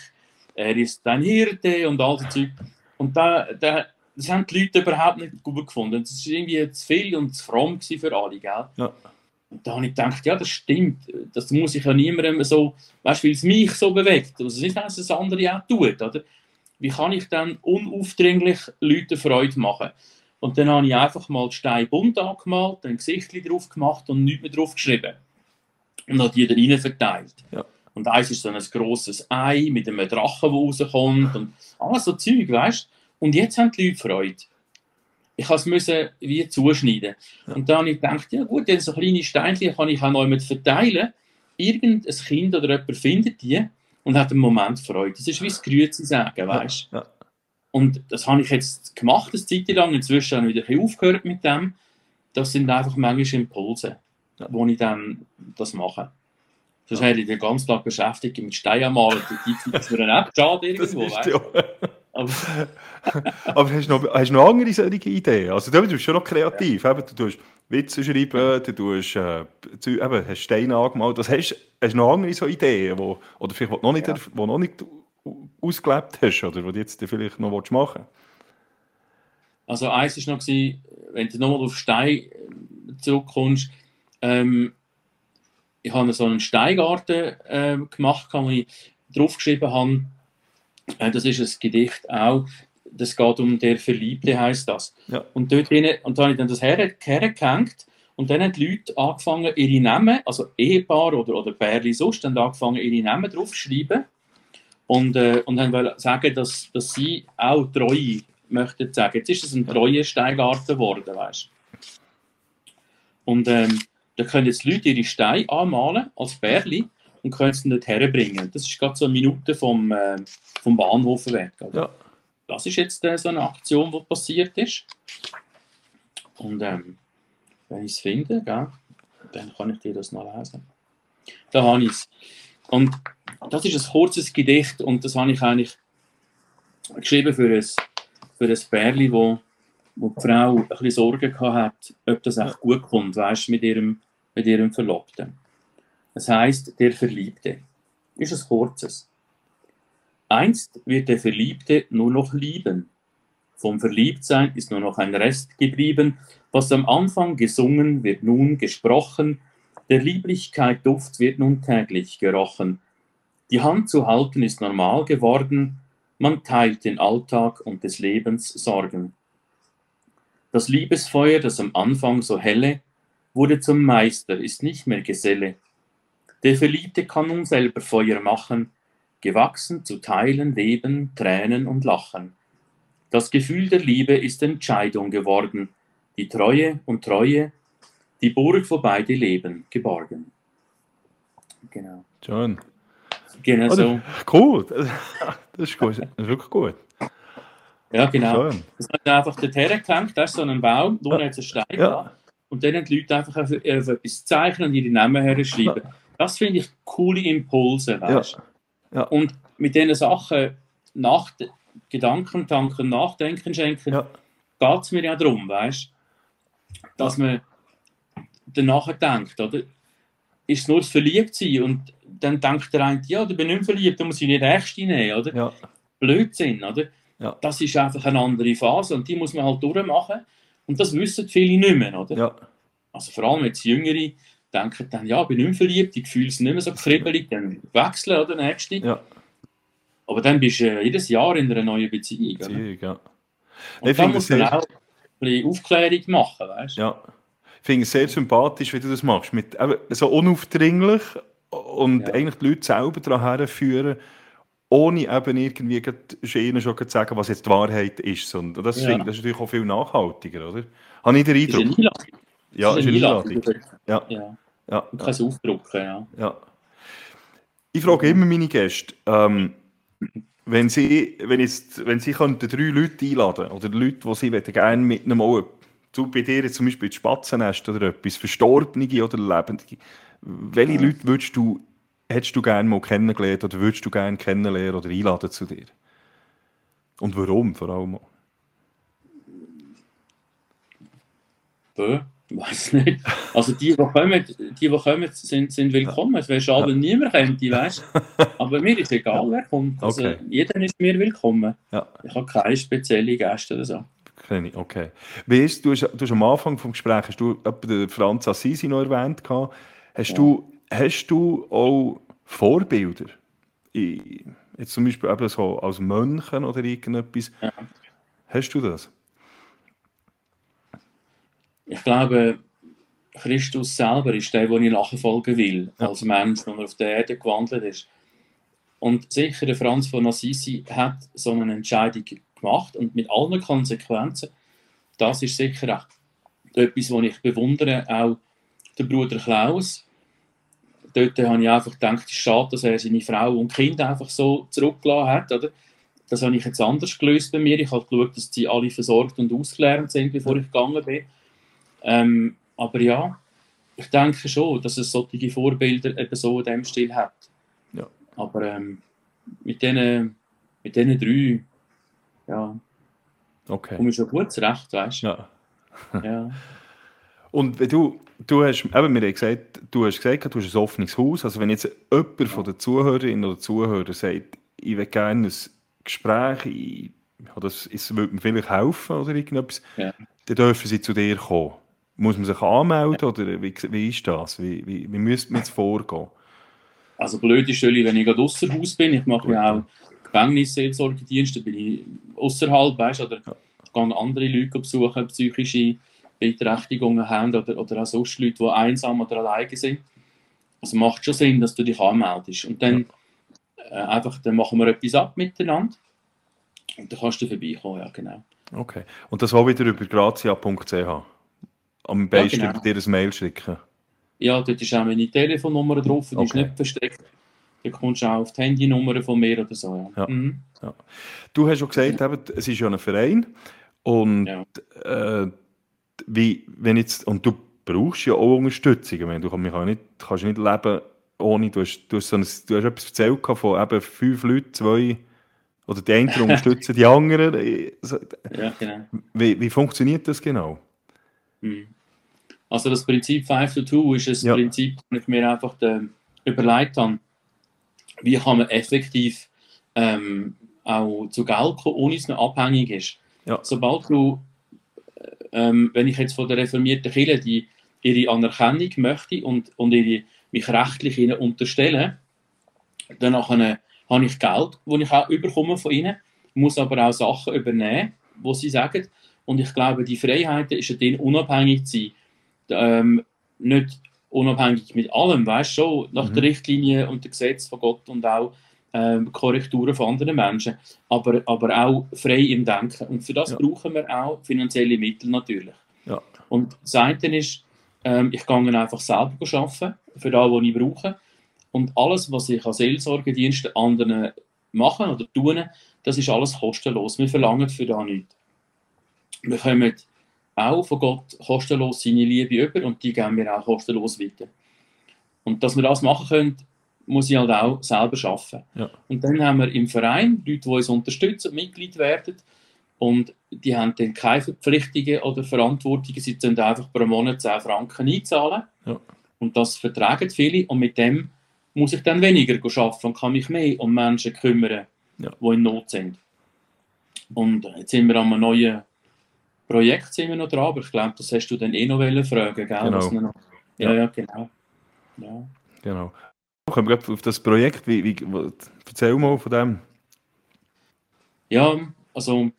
er ist dein Hirte und all das Zeug. Und da, da, das haben die Leute überhaupt nicht gut gefunden. Das war irgendwie zu viel und zu fromm für alle, gell? Ja. Und da habe ich gedacht, ja, das stimmt. Das muss ich ja niemandem so, weißt du, weil es mich so bewegt. Also ist dass es andere auch tut, oder? Wie kann ich dann unaufdringlich Leuten Freude machen? Und dann habe ich einfach mal die Steine bunt angemalt, ein Gesicht drauf gemacht und nichts mehr drauf geschrieben. Und habe die da rein verteilt. Ja. Und eins ist so ein grosses Ei mit einem Drachen, der rauskommt und alles so Zeug, weißt Und jetzt haben die Leute Freude. Ich musste es wie zuschneiden. Ja. Und dann habe ich gedacht, ja gut, dann so kleine Steinchen kann ich auch noch mit verteilen. Irgendein Kind oder jemand findet die und hat einen Moment Freude. Das ist wie das Grüezi sagen, weißt du? Ja. Und das habe ich jetzt gemacht, eine Zeit lang. Inzwischen habe ich wieder ein aufgehört mit dem. Das sind einfach manchmal Impulse, ja. wo ich dann das mache. Sonst ja. hätte ich den ganzen Tag beschäftigt mit Steinmalen. Die Zeit ist mir dann schade irgendwo. weißt du? Aber, *laughs* Aber hast, du noch, hast du noch andere solche Ideen? Also du bist schon noch kreativ. Ja. du tust Witze schreiben, du tust, äh, eben, hast Steine angemalt. Das hast, hast du noch andere so Ideen, wo, oder vielleicht noch nicht, ja. wo noch nicht ausgelebt hast oder die du jetzt vielleicht noch machen willst? Also eins war noch, gewesen, wenn du nochmal auf Stein äh, zurückkommst, ähm, ich habe so einen Steingarten äh, gemacht, wo ich draufgeschrieben habe, das ist ein Gedicht auch, das geht um der Verliebte, heißt das. Ja. Und dort rein, und da habe ich dann das her, hergehängt und dann haben die Leute angefangen, ihre Namen, also Ehepaar oder, oder Pärchen sonst, haben angefangen, ihre Namen draufzuschreiben und, äh, und haben wollen sagen, dass, dass sie auch Treue möchten sagen. Jetzt ist es ein Treue-Steingarten geworden, weißt Und ähm, da können jetzt Leute ihre Steine anmalen als Bärli und können es dann dort herbringen. Das ist gerade so eine Minute vom, äh, vom Bahnhof weg. Oder? Ja. Das ist jetzt äh, so eine Aktion, die passiert ist. Und ähm, wenn ich es finde, gell, dann kann ich dir das noch lesen. Da habe ich es. Und das ist ein kurzes Gedicht und das habe ich eigentlich geschrieben für ein, für ein Pärchen, wo, wo die Frau ein bisschen Sorgen gehabt hat, ob das echt gut kommt, weißt, mit ihrem, mit ihrem Verlobten. Das heißt, der Verliebte. Ist es kurzes. Einst wird der Verliebte nur noch lieben. Vom Verliebtsein ist nur noch ein Rest geblieben. Was am Anfang gesungen, wird nun gesprochen. Der Lieblichkeit Duft wird nun täglich gerochen. Die Hand zu halten ist normal geworden. Man teilt den Alltag und des Lebens Sorgen. Das Liebesfeuer, das am Anfang so helle, wurde zum Meister, ist nicht mehr Geselle. Der Verliebte kann nun selber Feuer machen, gewachsen zu teilen, leben, tränen und lachen. Das Gefühl der Liebe ist Entscheidung geworden, die Treue und Treue, die Burg, wo beide leben, geborgen. Genau. Schön. Genau Oh, so. Cool. *laughs* Das ist gut. Das ist wirklich gut. Ja, genau. Schön. Das hat einfach dort hergehängt, das ist so ein Baum, da hat es einen Stein Ja. Und dann haben die Leute einfach auf, auf etwas zeichnen und ihre Namen herschreiben. Das finde ich coole Impulse, Ja. weißt Ja. Und mit diesen Sachen nach, Gedanken tanken, nachdenken schenken, Ja. geht es mir ja darum, weißt dass man danach denkt, oder? Ist es nur das Verliebtsein und dann denkt der eine, ja, du bist nicht verliebt, du musst ihn nicht echt nehmen, oder? Ja. Blödsinn, oder? Ja. Das ist einfach eine andere Phase und die muss man halt durchmachen. Und das wissen viele nicht mehr, oder? Ja. Also vor allem jetzt Jüngere denken dann, ja, ich bin nicht mehr verliebt, ich fühle es nicht mehr so kribbelig, dann wechseln oder nächste. Ja. Aber dann bist du äh, jedes Jahr in einer neuen Beziehung. Beziehung, ja. Und Ich da finde muss es man sehr- auch ein bisschen Aufklärung machen, weißt du? Ja. Ich finde es sehr sympathisch, wie du das machst. Mit, eben, so unaufdringlich und Ja. eigentlich die Leute selber daran herführen, ohne eben irgendwie ihnen schon zu sagen, was jetzt die Wahrheit ist. Und das, Ja. das ist natürlich auch viel nachhaltiger, oder? Habe ich den Ist eine Eindruck? Einladung. Ja, ist eine. Einladung. Ja, Ja, ja, du kannst es aufdrucken, ja. ja. Ich frage immer meine Gäste, ähm, wenn sie, wenn jetzt, wenn sie könnten drei Leute einladen oder Leute, die sie gerne mit einem auch, du bei dir zum Beispiel ins Spatzennest oder etwas, Verstorbene oder Lebende, welche Ja. Leute würdest du, hättest du gerne mal kennengelernt oder würdest du gerne kennenlernen oder einladen zu dir? Und warum vor allem? Bö, weiß nicht. Also die, die kommen, die, die kommen sind, sind willkommen. Es wäre schade, wenn niemand kommt, weißt *laughs* Aber mir ist egal, wer kommt. Also Okay. jeder ist mir willkommen. Ja. Ich habe keine speziellen Gäste oder so. Okay. Wie ist, du, hast, du hast am Anfang des Gesprächs hast du den Franz Assisi noch erwähnt. Hast, Ja. du, hast du auch Vorbilder? Jetzt zum Beispiel eben so als Mönchen oder irgendetwas. Ja. Hast du das? Ich glaube, Christus selber ist der, den ich nachfolgen will, als Mensch, der auf der Erde gewandelt ist. Und sicher, der Franz von Assisi hat so eine Entscheidung gemacht und mit allen Konsequenzen. Das ist sicher auch etwas, was ich bewundere, auch der Bruder Klaus. Dort habe ich einfach gedacht, es ist schade, dass er seine Frau und Kinder einfach so zurückgelassen hat. Oder? Das habe ich jetzt anders gelöst bei mir. Ich habe geschaut, dass die alle versorgt und ausgelernt sind, bevor ich gegangen bin. Ähm, aber ja, ich denke schon, dass es solche Vorbilder eben so in dem Stil hat. Ja. Aber ähm, mit diesen mit diesen drei, ja, Okay. komme ich schon gut zurecht, weißt du? Ja. Ja. *laughs* Und wenn du, du hast, eben, wir haben gesagt, du hast gesagt, du hast ein offenes Haus. Also wenn jetzt jemand von den Zuhörerinnen oder Zuhörern sagt, ich will gerne ein Gespräch, ich, ja, das, es würde mir vielleicht helfen oder irgendetwas, Ja. dann dürfen sie zu dir kommen. Muss man sich anmelden oder wie, wie ist das? Wie, wie, wie müsste man jetzt vorgehen? Also blöd ist natürlich, wenn ich gerade ausser Haus bin. Ich mache ja auch Gefängnis, Seelsorgedienst, da bin ich außerhalb, weißt oder ja. gehe andere Leute besuchen, psychische Beeinträchtigungen haben oder, oder auch sonst Leute, die einsam oder alleine sind. Also macht schon Sinn, dass du dich anmeldest. Und dann äh, einfach, dann machen wir etwas ab miteinander und dann kannst du vorbeikommen, ja genau. Okay. Und das war wieder über grazia.ch? Am besten ja, genau. dir ein Mail schicken? Ja, dort ist auch meine Telefonnummer drauf, die okay. ist nicht versteckt. Da kommst du auch auf die Handynummer von mir oder so. Ja. Ja. Mhm. ja. Du hast schon gesagt, eben, es ist ja ein Verein. Und äh, wie, wenn jetzt, und du brauchst ja auch Unterstützung. Ich meine, du kannst, nicht, kannst nicht leben ohne, du hast, du hast, so ein, du hast etwas erzählt von eben fünf Leuten, zwei, oder die einen *laughs* unterstützen die anderen. Ja, genau. Wie, wie funktioniert das genau? Mhm. Also das Prinzip 5 to 2 ist ein ja. Prinzip, das ich mir einfach äh, überlegt habe, wie kann man effektiv ähm, auch zu Geld kommen, ohne dass man abhängig ist. Ja. Sobald du, ähm, wenn ich jetzt von der reformierten Kirche die ihre Anerkennung möchte und, und ihre, mich rechtlich ihnen unterstellen, dann habe ich Geld, das ich auch überkomme von ihnen, muss aber auch Sachen übernehmen, wo sie sagen. Und ich glaube, die Freiheit ist ja dann unabhängig zu sein. Ähm, nicht unabhängig mit allem, weißt schon, nach mhm. der Richtlinie und dem Gesetz von Gott und auch ähm, Korrekturen von anderen Menschen, aber, aber auch frei im Denken. Und für das ja. brauchen wir auch finanzielle Mittel natürlich. Ja. Und das eine ist, ähm, ich gehe einfach selber arbeiten, für das, was ich brauche. Und alles, was ich als Seelsorgedienste anderen machen oder tun, das ist alles kostenlos. Wir verlangen für das nichts. Wir kommen auch von Gott kostenlos seine Liebe über und die geben wir auch kostenlos weiter. Und dass wir das machen können, muss ich halt auch selber schaffen. Ja. Und dann haben wir im Verein Leute, die uns unterstützen und Mitglied werden. Und die haben dann keine Verpflichtungen oder Verantwortungen. Sie können einfach pro Monat 10 Franken einzahlen. Ja. Und das vertragen viele. Und mit dem muss ich dann weniger arbeiten und kann mich mehr um Menschen kümmern, ja. die in Not sind. Und jetzt sind wir an einem neuen Projekt sind wir noch dran, aber ich glaube, das hast du dann eh noch fragen, gell? Genau. Ja, ja, genau. Ja. Genau. Kommen wir auf das Projekt, wie, wie, erzähl mal von dem. Ja, also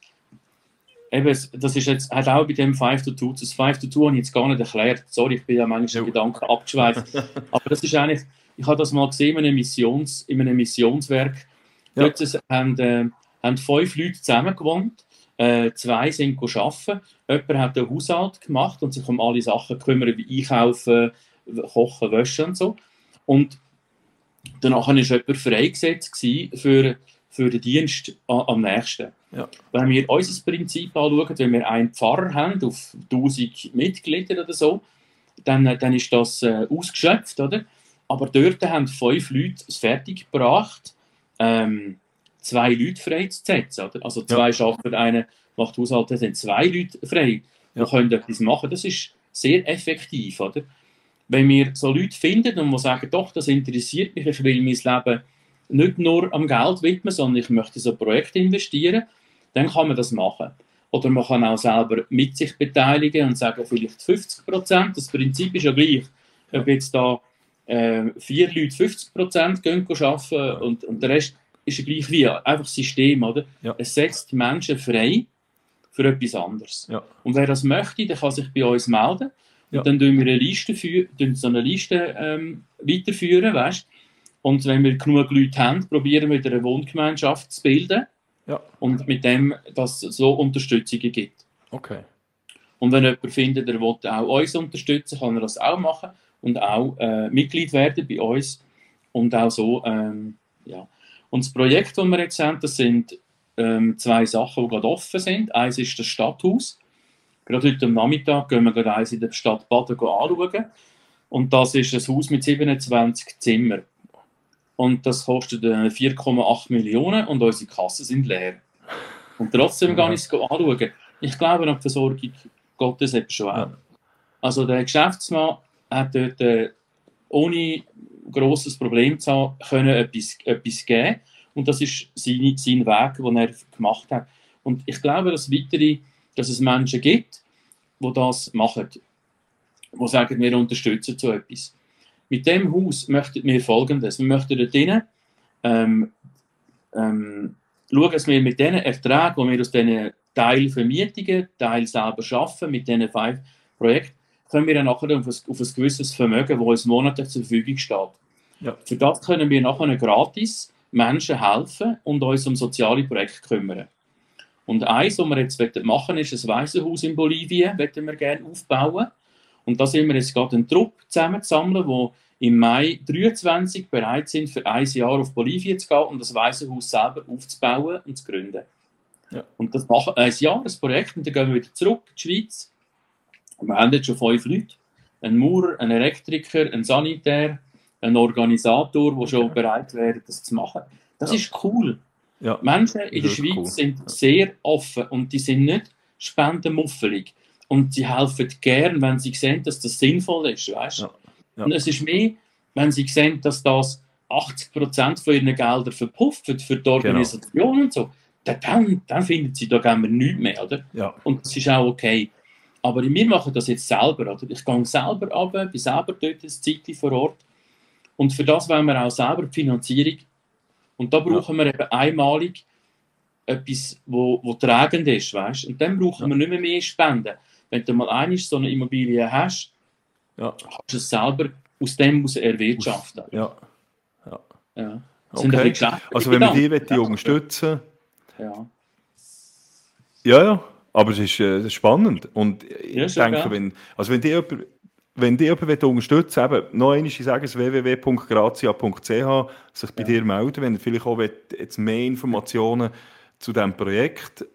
eben, das ist jetzt, hat auch bei dem 5 to 2, das 5 to 2 habe ich jetzt gar nicht erklärt, sorry, ich bin ja manchmal ja. Gedanken abgeschweift, *laughs* aber das ist eigentlich, ich habe das mal gesehen in einem, Missions, in einem Missionswerk, ja. dort haben, äh, haben fünf Leute zusammen gewohnt äh, zwei sind arbeiten. Jemand hat einen Haushalt gemacht und sich um alle Sachen kümmern, wie Einkaufen, Kochen, Wäschen und so. Und danach war jemand freigesetzt für, für den Dienst am nächsten. Ja. Wenn wir unser Prinzip anschauen, wenn wir einen Pfarrer haben auf 1000 Mitglieder oder so, dann, dann ist das äh, ausgeschöpft, oder? Aber dort haben fünf Leute es fertiggebracht, ähm, zwei Leute freizusetzen. Oder? Also zwei ja. arbeiten, einer macht Haushalt, da sind zwei Leute frei, ja. können etwas machen. Das ist sehr effektiv. Oder? Wenn wir so Leute finden und die sagen, doch, das interessiert mich, ich will mein Leben nicht nur am Geld widmen, sondern ich möchte in so ein Projekt investieren, dann kann man das machen. Oder man kann auch selber mit sich beteiligen und sagen, vielleicht 50 Prozent. Das Prinzip ist ja gleich. Ob jetzt da äh, vier Leute 50 Prozent arbeiten und, und der Rest ist ja gleich wie einfach System, oder? Ja. Es setzt die Menschen frei für etwas anderes. Ja. Und wer das möchte, der kann sich bei uns melden. Und dann tun wir eine Liste für, so eine Liste ähm, weiterführen, weißt? Und wenn wir genug Leute haben, probieren wir eine Wohngemeinschaft zu bilden. Ja. Und mit dem, dass es so Unterstützungen gibt. Okay. Und wenn jemand findet, der will auch uns unterstützen, kann er das auch machen und auch äh, Mitglied werden bei uns und auch so, ähm, ja. Und das Projekt, das wir jetzt haben, das sind ähm, zwei Sachen, die gerade offen sind. Eins ist das Stadthaus. Gerade heute am Nachmittag gehen wir gerade eins in der Stadt Baden anschauen. Und das ist ein Haus mit 27 Zimmern. Und das kostet 4,8 äh, Millionen und unsere Kassen sind leer. Und trotzdem gehe ich es anschauen. Ich glaube an die Versorgung Gottes eben schon auch. Also der Geschäftsmann hat dort äh, ohne grosses Problem zu haben, können etwas, etwas geben. Und das ist sein, sein Weg, den er gemacht hat. Und ich glaube, dass, weitere, dass es Menschen gibt, die das machen. Die sagen, wir unterstützen so etwas. Mit dem Haus möchten wir Folgendes. Wir möchten dort drinnen, ähm, ähm, schauen, dass wir mit diesen Erträgen, die wir aus diesen Teilvermietungen, Teil selber schaffen, mit diesen fünf Projekten, können wir dann nachher auf ein, auf ein gewisses Vermögen, das uns monatlich zur Verfügung steht. Ja. Für das können wir nachher gratis Menschen helfen und uns um soziale Projekte kümmern. Und eins, was wir jetzt machen ist ein Waisenhaus in Bolivien, möchten wir gerne aufbauen. Und da sind wir jetzt gerade einen Trupp zusammenzusammeln, der im Mai 23 bereit sind, für ein Jahr auf Bolivien zu gehen und das Waisenhaus selber aufzubauen und zu gründen. Ja. Und das machen ein Jahr, das Projekt, und dann gehen wir wieder zurück in die Schweiz. Wir haben jetzt schon fünf Leute. Ein Maurer, ein Elektriker, ein Sanitär, ein Organisator, der schon bereit wäre, das zu machen. Das ja. ist cool. Ja. Menschen in der Schweiz cool. sind sehr offen und die sind nicht spendenmuffelig. Und sie helfen gern, wenn sie sehen, dass das sinnvoll ist. Weißt? Ja. Ja. Und es ist mehr, wenn sie sehen, dass das 80% von ihren Geldern verpufft für die genau. Organisation genau. und so, dann, dann finden sie da gerne nichts mehr. Oder? Ja. Und das ist auch okay. Aber wir machen das jetzt selber. Oder? Ich gehe selber runter, bin selber dort ein Zeitchen vor Ort. Und für das wollen wir auch selber die Finanzierung. Und da brauchen ja. wir eben einmalig etwas, wo, wo tragend ist. Weißt? Und dann brauchen ja. wir nicht mehr, mehr Spenden. Wenn du mal einmal so eine Immobilie hast, ja. kannst du es selber aus dem aus erwirtschaften. Ja. ja. ja. Okay. Also wenn wir die unterstützen ja. Ja, ja. Aber es ist, äh, spannend. Und ich ja, denke, wenn, also wenn die jemand, wenn die jemand unterstützen will, eben, noch einmal, ich sage es, www.grazia.ch, sich bei ja. dir melden, wenn vielleicht auch jetzt mehr Informationen zu diesem Projekt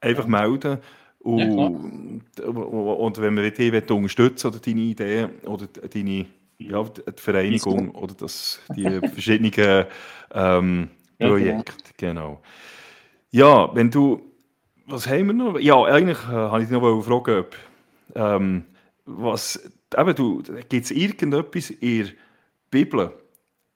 einfach melden. Und, und wenn wir dich unterstützen oder deine Idee oder deine ja, die Vereinigung oder das, die verschiedenen ähm, *laughs* Projekte, genau. Ja, wenn du, was haben wir noch? Ja, eigentlich äh, habe ich noch fragen, ob, ähm, was, eben du, gibt es irgendetwas in der Bibel,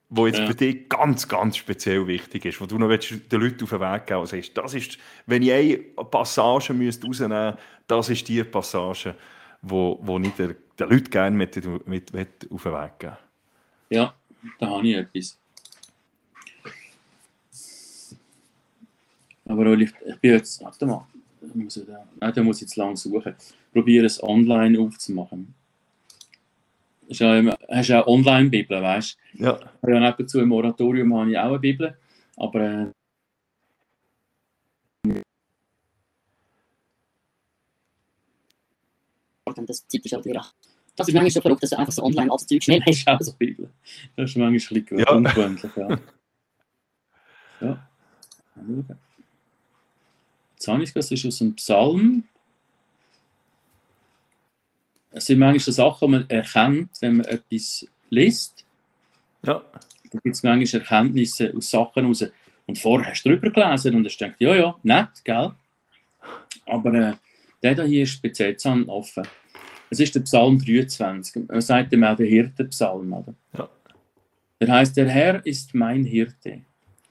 wo jetzt ja. für dich ganz, ganz speziell wichtig ist, wo du noch willst, den Leuten auf den Weg geben willst, das ist, wenn ich eine Passage müsste rausnehmen müsste, das ist die Passage, wo, wo ich den, den Leuten gerne mit, mit, mit auf den Weg geben Ja, da habe ich etwas. Aber ich, ich bin jetzt, warte mal, muss ich da, nein, da muss ich jetzt lang suchen. Probiere es online aufzumachen. Hast du hast ja Online-Bibel, weißt du? Ja. Und zu im Moratorium habe ich auch eine Bibel, aber äh, das Zeit ist halt wieder. Das ist manchmal so verrückt, dass du einfach so online alles Zeug schnell hast. Auch so Bibel. Das ist manchmal ein bisschen ja. ungewöhnlich, ja. ja. Ich das ist aus dem Psalm es sind manchmal Sachen, die man erkennt, wenn man etwas liest. Ja. Da gibt es manchmal Erkenntnisse aus Sachen raus. Und vorher hast du drüber gelesen und hast gedacht, ja, ja, nett, gell? Aber äh, der hier ist speziell offen. Es ist der Psalm 23. Man sagt dem auch der Hirtenpsalm. Oder? Ja. Der heißt, der Herr ist mein Hirte.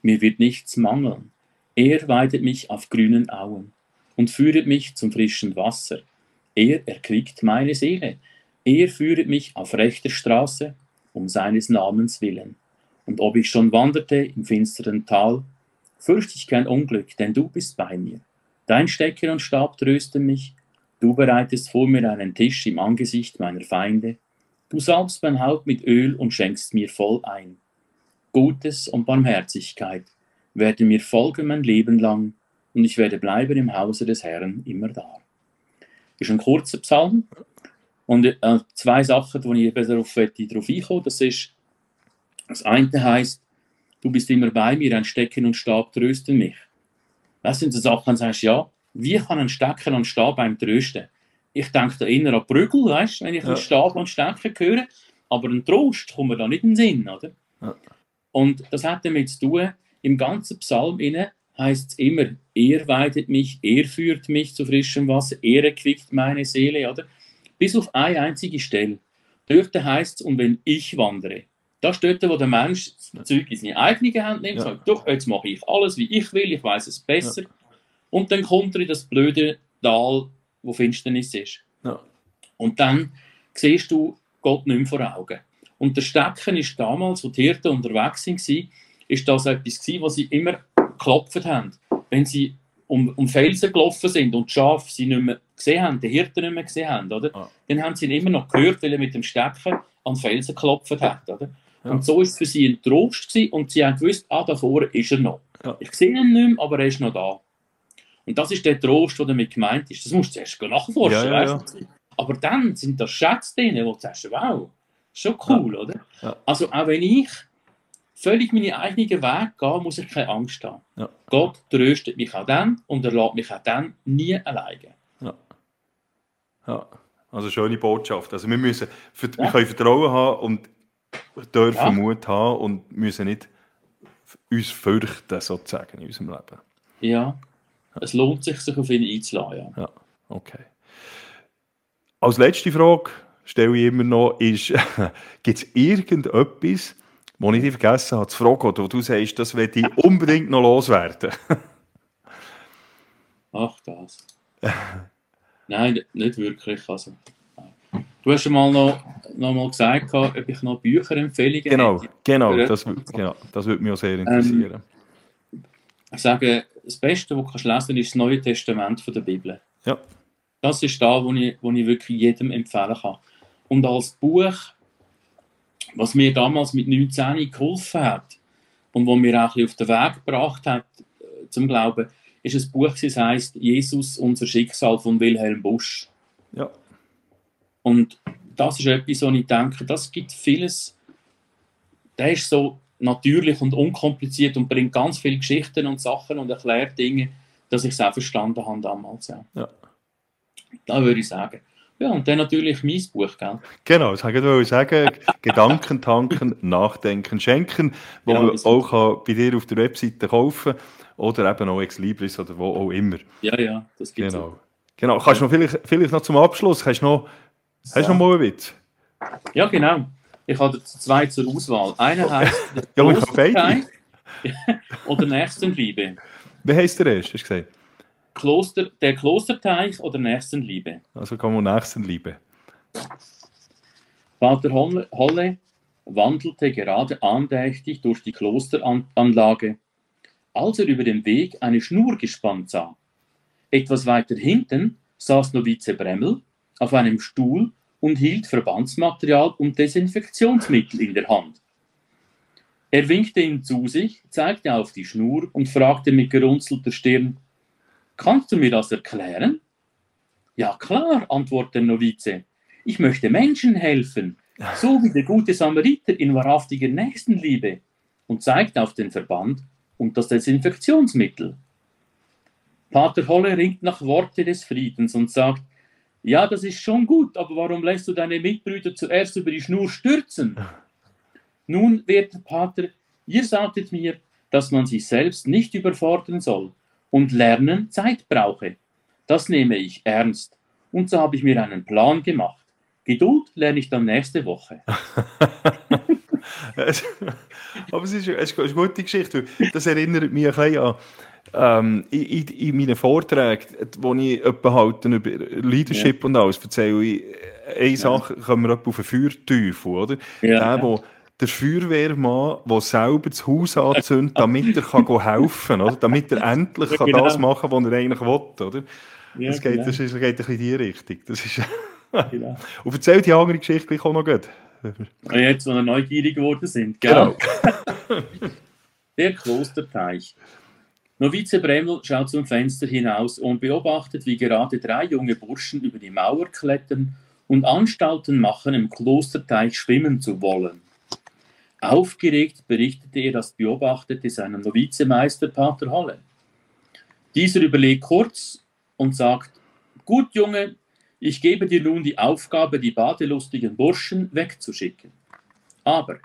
Mir wird nichts mangeln. Er weidet mich auf grünen Auen und führet mich zum frischen Wasser. Er erquickt meine Seele. Er führet mich auf rechter Straße, um seines Namens willen. Und ob ich schon wanderte im finsteren Tal, fürchte ich kein Unglück, denn du bist bei mir. Dein Stecker und Stab trösten mich. Du bereitest vor mir einen Tisch im Angesicht meiner Feinde. Du salbst mein Haupt mit Öl und schenkst mir voll ein. Gutes und Barmherzigkeit werden mir folgen mein Leben lang, und ich werde bleiben im Hause des Herrn immer da ist ein kurzer Psalm. Und äh, zwei Sachen, die ich darauf, darauf einkomme, das ist, das eine heißt, du bist immer bei mir, ein Stecken und Stab trösten mich. Das sind so Sachen, sagst du, ja, wie kann ein Stecken und Stab beim trösten? Ich denke da eher an Prügel, weißt, wenn ich ja. einen Stab und Stecken höre, aber ein Trost kommt mir da nicht in den Sinn, oder? Ja. Und das hat damit zu tun, im ganzen Psalm inne heißt es immer, er weidet mich, er führt mich zu frischem Wasser, er erquickt meine Seele, oder? Bis auf eine einzige Stelle. Dort heißt es, und wenn ich wandere, da steht wo der Mensch das Zeug in seine eigene Hand nimmt, ja. sagt, doch, jetzt mache ich alles, wie ich will, ich weiß es besser. Ja. Und dann kommt er in das blöde Tal, wo Finsternis ist. Ja. Und dann siehst du Gott nicht mehr vor Augen. Und der Stecken ist damals, wo die Hirten unterwegs waren, ist das etwas gewesen, was sie immer geklopft haben. wenn sie um, um Felsen gelaufen sind und die Schafe sie nicht mehr gesehen haben, die Hirten nicht mehr gesehen haben, oder? Ah. dann haben sie ihn immer noch gehört, weil er mit dem Stecken an Felsen geklopft hat. Oder? Ja. Und so ist es für sie ein Trost gewesen, und sie haben gewusst, ah, da vorne ist er noch. Ja. Ich sehe ihn nicht mehr, aber er ist noch da. Und das ist der Trost, der damit gemeint ist. Das musst du erst nachforschen. Ja, ja, weißt du? Aber dann sind da Schätze drin, wo du sagst, wow, schon cool, oder? Ja. Also auch wenn ich völlig meine eigenen Wege gehe, muss ich keine Angst haben. Ja. Gott tröstet mich auch dann und er lässt mich auch dann nie alleine. Ja. Also schöne Botschaft. Also wir müssen, wir Ja. können Vertrauen haben und dürfen Ja. Mut haben und müssen nicht uns fürchten, sozusagen, in unserem Leben. Ja, es lohnt sich, sich auf ihn einzuladen. Ja. Okay. Als letzte Frage stelle ich immer noch, ist, *laughs* gibt es irgendetwas, was ich dich vergessen habe zu fragen, wo du sagst, das will ich unbedingt noch loswerden? *laughs* Ach, das. Nein, nicht wirklich. Also. Du hast mal noch, noch mal gesagt, ob ich noch Bücherempfehlungen genau, hätte. genau, das, genau, das würde mich auch sehr interessieren. Ich sage, das Beste, was du kannst lesen ist das Neue Testament von der Bibel. Ja. Das ist da, wo ich, wo ich wirklich jedem empfehlen kann. Und als Buch, was mir damals mit 19 geholfen hat und wo mir auch ein bisschen auf den Weg gebracht hat äh, zum Glauben, ist ein Buch, das heißt Jesus, unser Schicksal von Wilhelm Busch. Ja. Und das ist etwas, wo ich denke, das gibt vieles, der ist so natürlich und unkompliziert und bringt ganz viele Geschichten und Sachen und erklärt Dinge, dass ich es auch verstanden habe damals. Ja. Ja. Da würde ich sagen. Ja, und dann natürlich mein Buch, gell? Genau, das wollte ich sagen. Gedanken tanken, *laughs* nachdenken, schenken, wo Ja, man auch kann bei dir auf der Webseite kaufen oder eben auch Ex Libris oder wo auch immer. Ja, ja, das gibt es. Genau. Genau. Kannst du noch vielleicht, vielleicht noch zum Abschluss, hast du noch, hast du noch mal einen Witz? Ja, genau. Ich habe zwei zur Auswahl. Einer heißt *laughs* Ja. Klosterteich *laughs* oder Nächstenliebe. Wie heisst der erst, hast du gesagt? Kloster, der Klosterteich oder Nächstenliebe. Also kann man Nächstenliebe. Vater Holle, Holle wandelte gerade andächtig durch die Klosteranlage, als er über den Weg eine Schnur gespannt sah. Etwas weiter hinten saß Novize Bremmel auf einem Stuhl und hielt Verbandsmaterial und Desinfektionsmittel in der Hand. Er winkte ihm zu sich, zeigte auf die Schnur und fragte mit gerunzelter Stirn, Kannst du mir das erklären? Ja klar, antwortete der Novize. Ich möchte Menschen helfen, so wie der gute Samariter in wahrhaftiger Nächstenliebe und zeigt auf den Verband und das Desinfektionsmittel. Pater Holle ringt nach Worte des Friedens und sagt, ja, das ist schon gut, aber warum lässt du deine Mitbrüder zuerst über die Schnur stürzen? Nun, werter Pater, ihr sagtet mir, dass man sich selbst nicht überfordern soll und Lernen Zeit brauche. Das nehme ich ernst. Und so habe ich mir einen Plan gemacht. Geduld lerne ich dann nächste Woche. *laughs* Aber es ist, es ist eine gute Geschichte. Das erinnert mich ein bisschen an ähm, in, in, in meinen Vorträgen, wo ich halt über Leadership und alles erzähle. Ich, eine Sache kommen wir auf einen Feuerteufel, oder? Der, wo der Feuerwehrmann, der selber das Haus anzündet, damit er kann helfen kann, damit er endlich Ja, kann genau. das machen kann, was er eigentlich will, oder? Ja, das, geht, genau, das, ist, das geht ein bisschen in die Richtung. Das ist, *laughs* genau. und erzähl die andere Geschichte gleich auch noch gut. Und jetzt, wo wir neugierig geworden sind. Gell? Genau. *laughs* Der Klosterteich. Novize Bremmel schaut zum Fenster hinaus und beobachtet, wie gerade drei junge Burschen über die Mauer klettern und Anstalten machen, im Klosterteich schwimmen zu wollen. Aufgeregt berichtete er das Beobachtete seinem Novizemeister Pater Holle. Dieser überlegt kurz und sagt: Gut, Junge, ich gebe dir nun die Aufgabe, die badelustigen Burschen wegzuschicken. Aber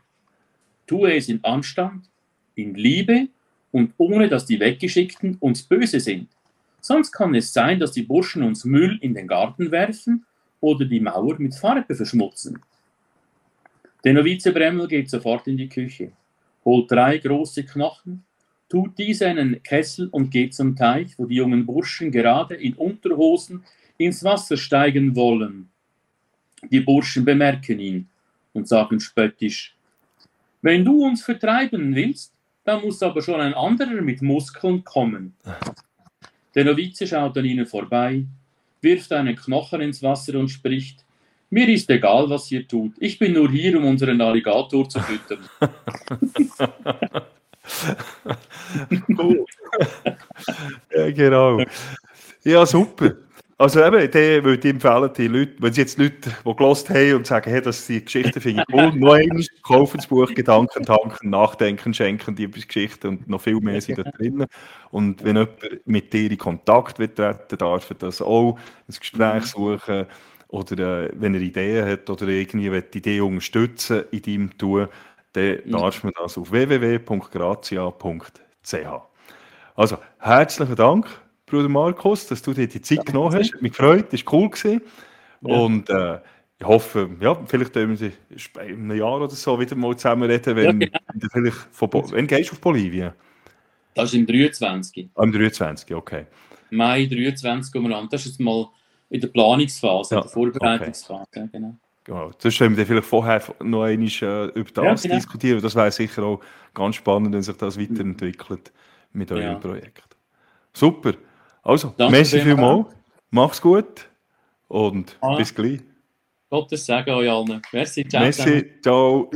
tue es in Anstand, in Liebe und ohne, dass die Weggeschickten uns böse sind. Sonst kann es sein, dass die Burschen uns Müll in den Garten werfen oder die Mauer mit Farbe verschmutzen. Der Novize Bremmel geht sofort in die Küche, holt drei große Knochen, tut diese in einen Kessel und geht zum Teich, wo die jungen Burschen gerade in Unterhosen ins Wasser steigen wollen. Die Burschen bemerken ihn und sagen spöttisch, wenn du uns vertreiben willst, da muss aber schon ein anderer mit Muskeln kommen. Der Novize schaut an ihnen vorbei, wirft einen Knochen ins Wasser und spricht, mir ist egal, was ihr tut. Ich bin nur hier, um unseren Alligator zu füttern. cool. *laughs* ja, genau. Ja, super. Also eben, der würde ich empfehlen, die Leute, wenn sie jetzt Leute, die gelost haben und sagen, hey, dass die Geschichten finde ich cool, *laughs* noch einmal kaufen das Buch Gedanken tanken, Nachdenken schenken, die Geschichten und noch viel mehr sind da drin. Und wenn jemand mit dir in Kontakt wird treten, darf er das auch, ein Gespräch suchen oder äh, wenn er Ideen hat oder irgendwie will die Idee unterstützen in deinem Tun, dann darf man das auf www.grazia.ch. Also, herzlichen Dank Bruder Markus, dass du dir die Zeit Danke. genommen hast. Mich gefreut, war cool. Gewesen. Ja. Und äh, ich hoffe, ja, vielleicht können wir in einem Jahr oder so wieder mal zusammen reden, wenn, ja, genau. vielleicht von Bo wenn gehst du auf Bolivien? Das ist im 23. Ah, im 23, okay. Mai 23 kommen wir an. Das ist jetzt mal in der Planungsphase, ja, in der Vorbereitungsphase. Okay. Ja, genau. Genau. Sonst können wir vielleicht vorher noch einmal äh, über das ja, genau. diskutieren. Das wäre sicher auch ganz spannend, wenn sich das weiterentwickelt mit eurem ja. Projekt. Super. Also, Danke merci vielmals. Mach's gut und ah. bis gleich. Gottes Segen euch allen. Merci, ciao. Merci, ciao.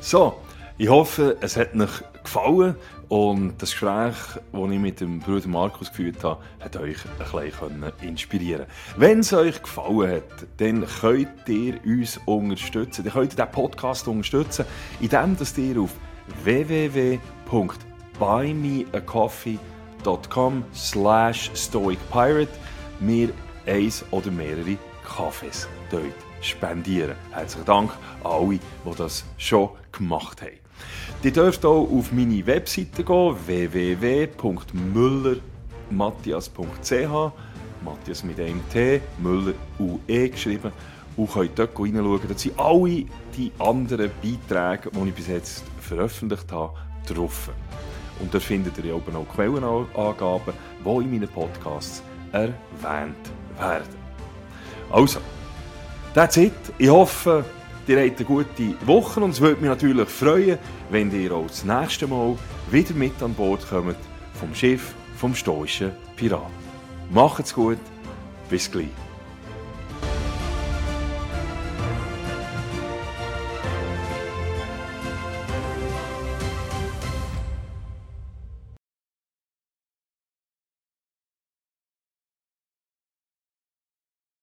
So, ich hoffe, es hat euch gefallen und das Gespräch, das ich mit dem Bruder Markus geführt habe, hat euch ein bisschen inspirieren Wenn es euch gefallen hat, dann könnt ihr uns unterstützen. Ihr könnt diesen Podcast unterstützen, indem ihr auf www.buymeacoffee.com slash stoicpirate mir eins oder mehrere Kaffees dort spendieren. Herzlichen Dank an alle, die das schon gemacht haben. Ihr dürft auch auf meine Webseite gehen, www.müllermatthias.ch Matthias mit einem T, Müller UE geschrieben und könnt dort reinschauen. Dort sind alle die anderen Beiträge, die ich bis jetzt veröffentlicht habe, drauf. Und dort findet ihr oben auch Quellenangaben, die in meinen Podcasts erwähnt werden. Also, that's it. Ich hoffe, ihr habt eine gute Woche und es würde mich natürlich freuen, wenn ihr auch das nächste Mal wieder mit an Bord kommt vom Schiff vom stoischen Piraten. Macht's gut, bis gleich.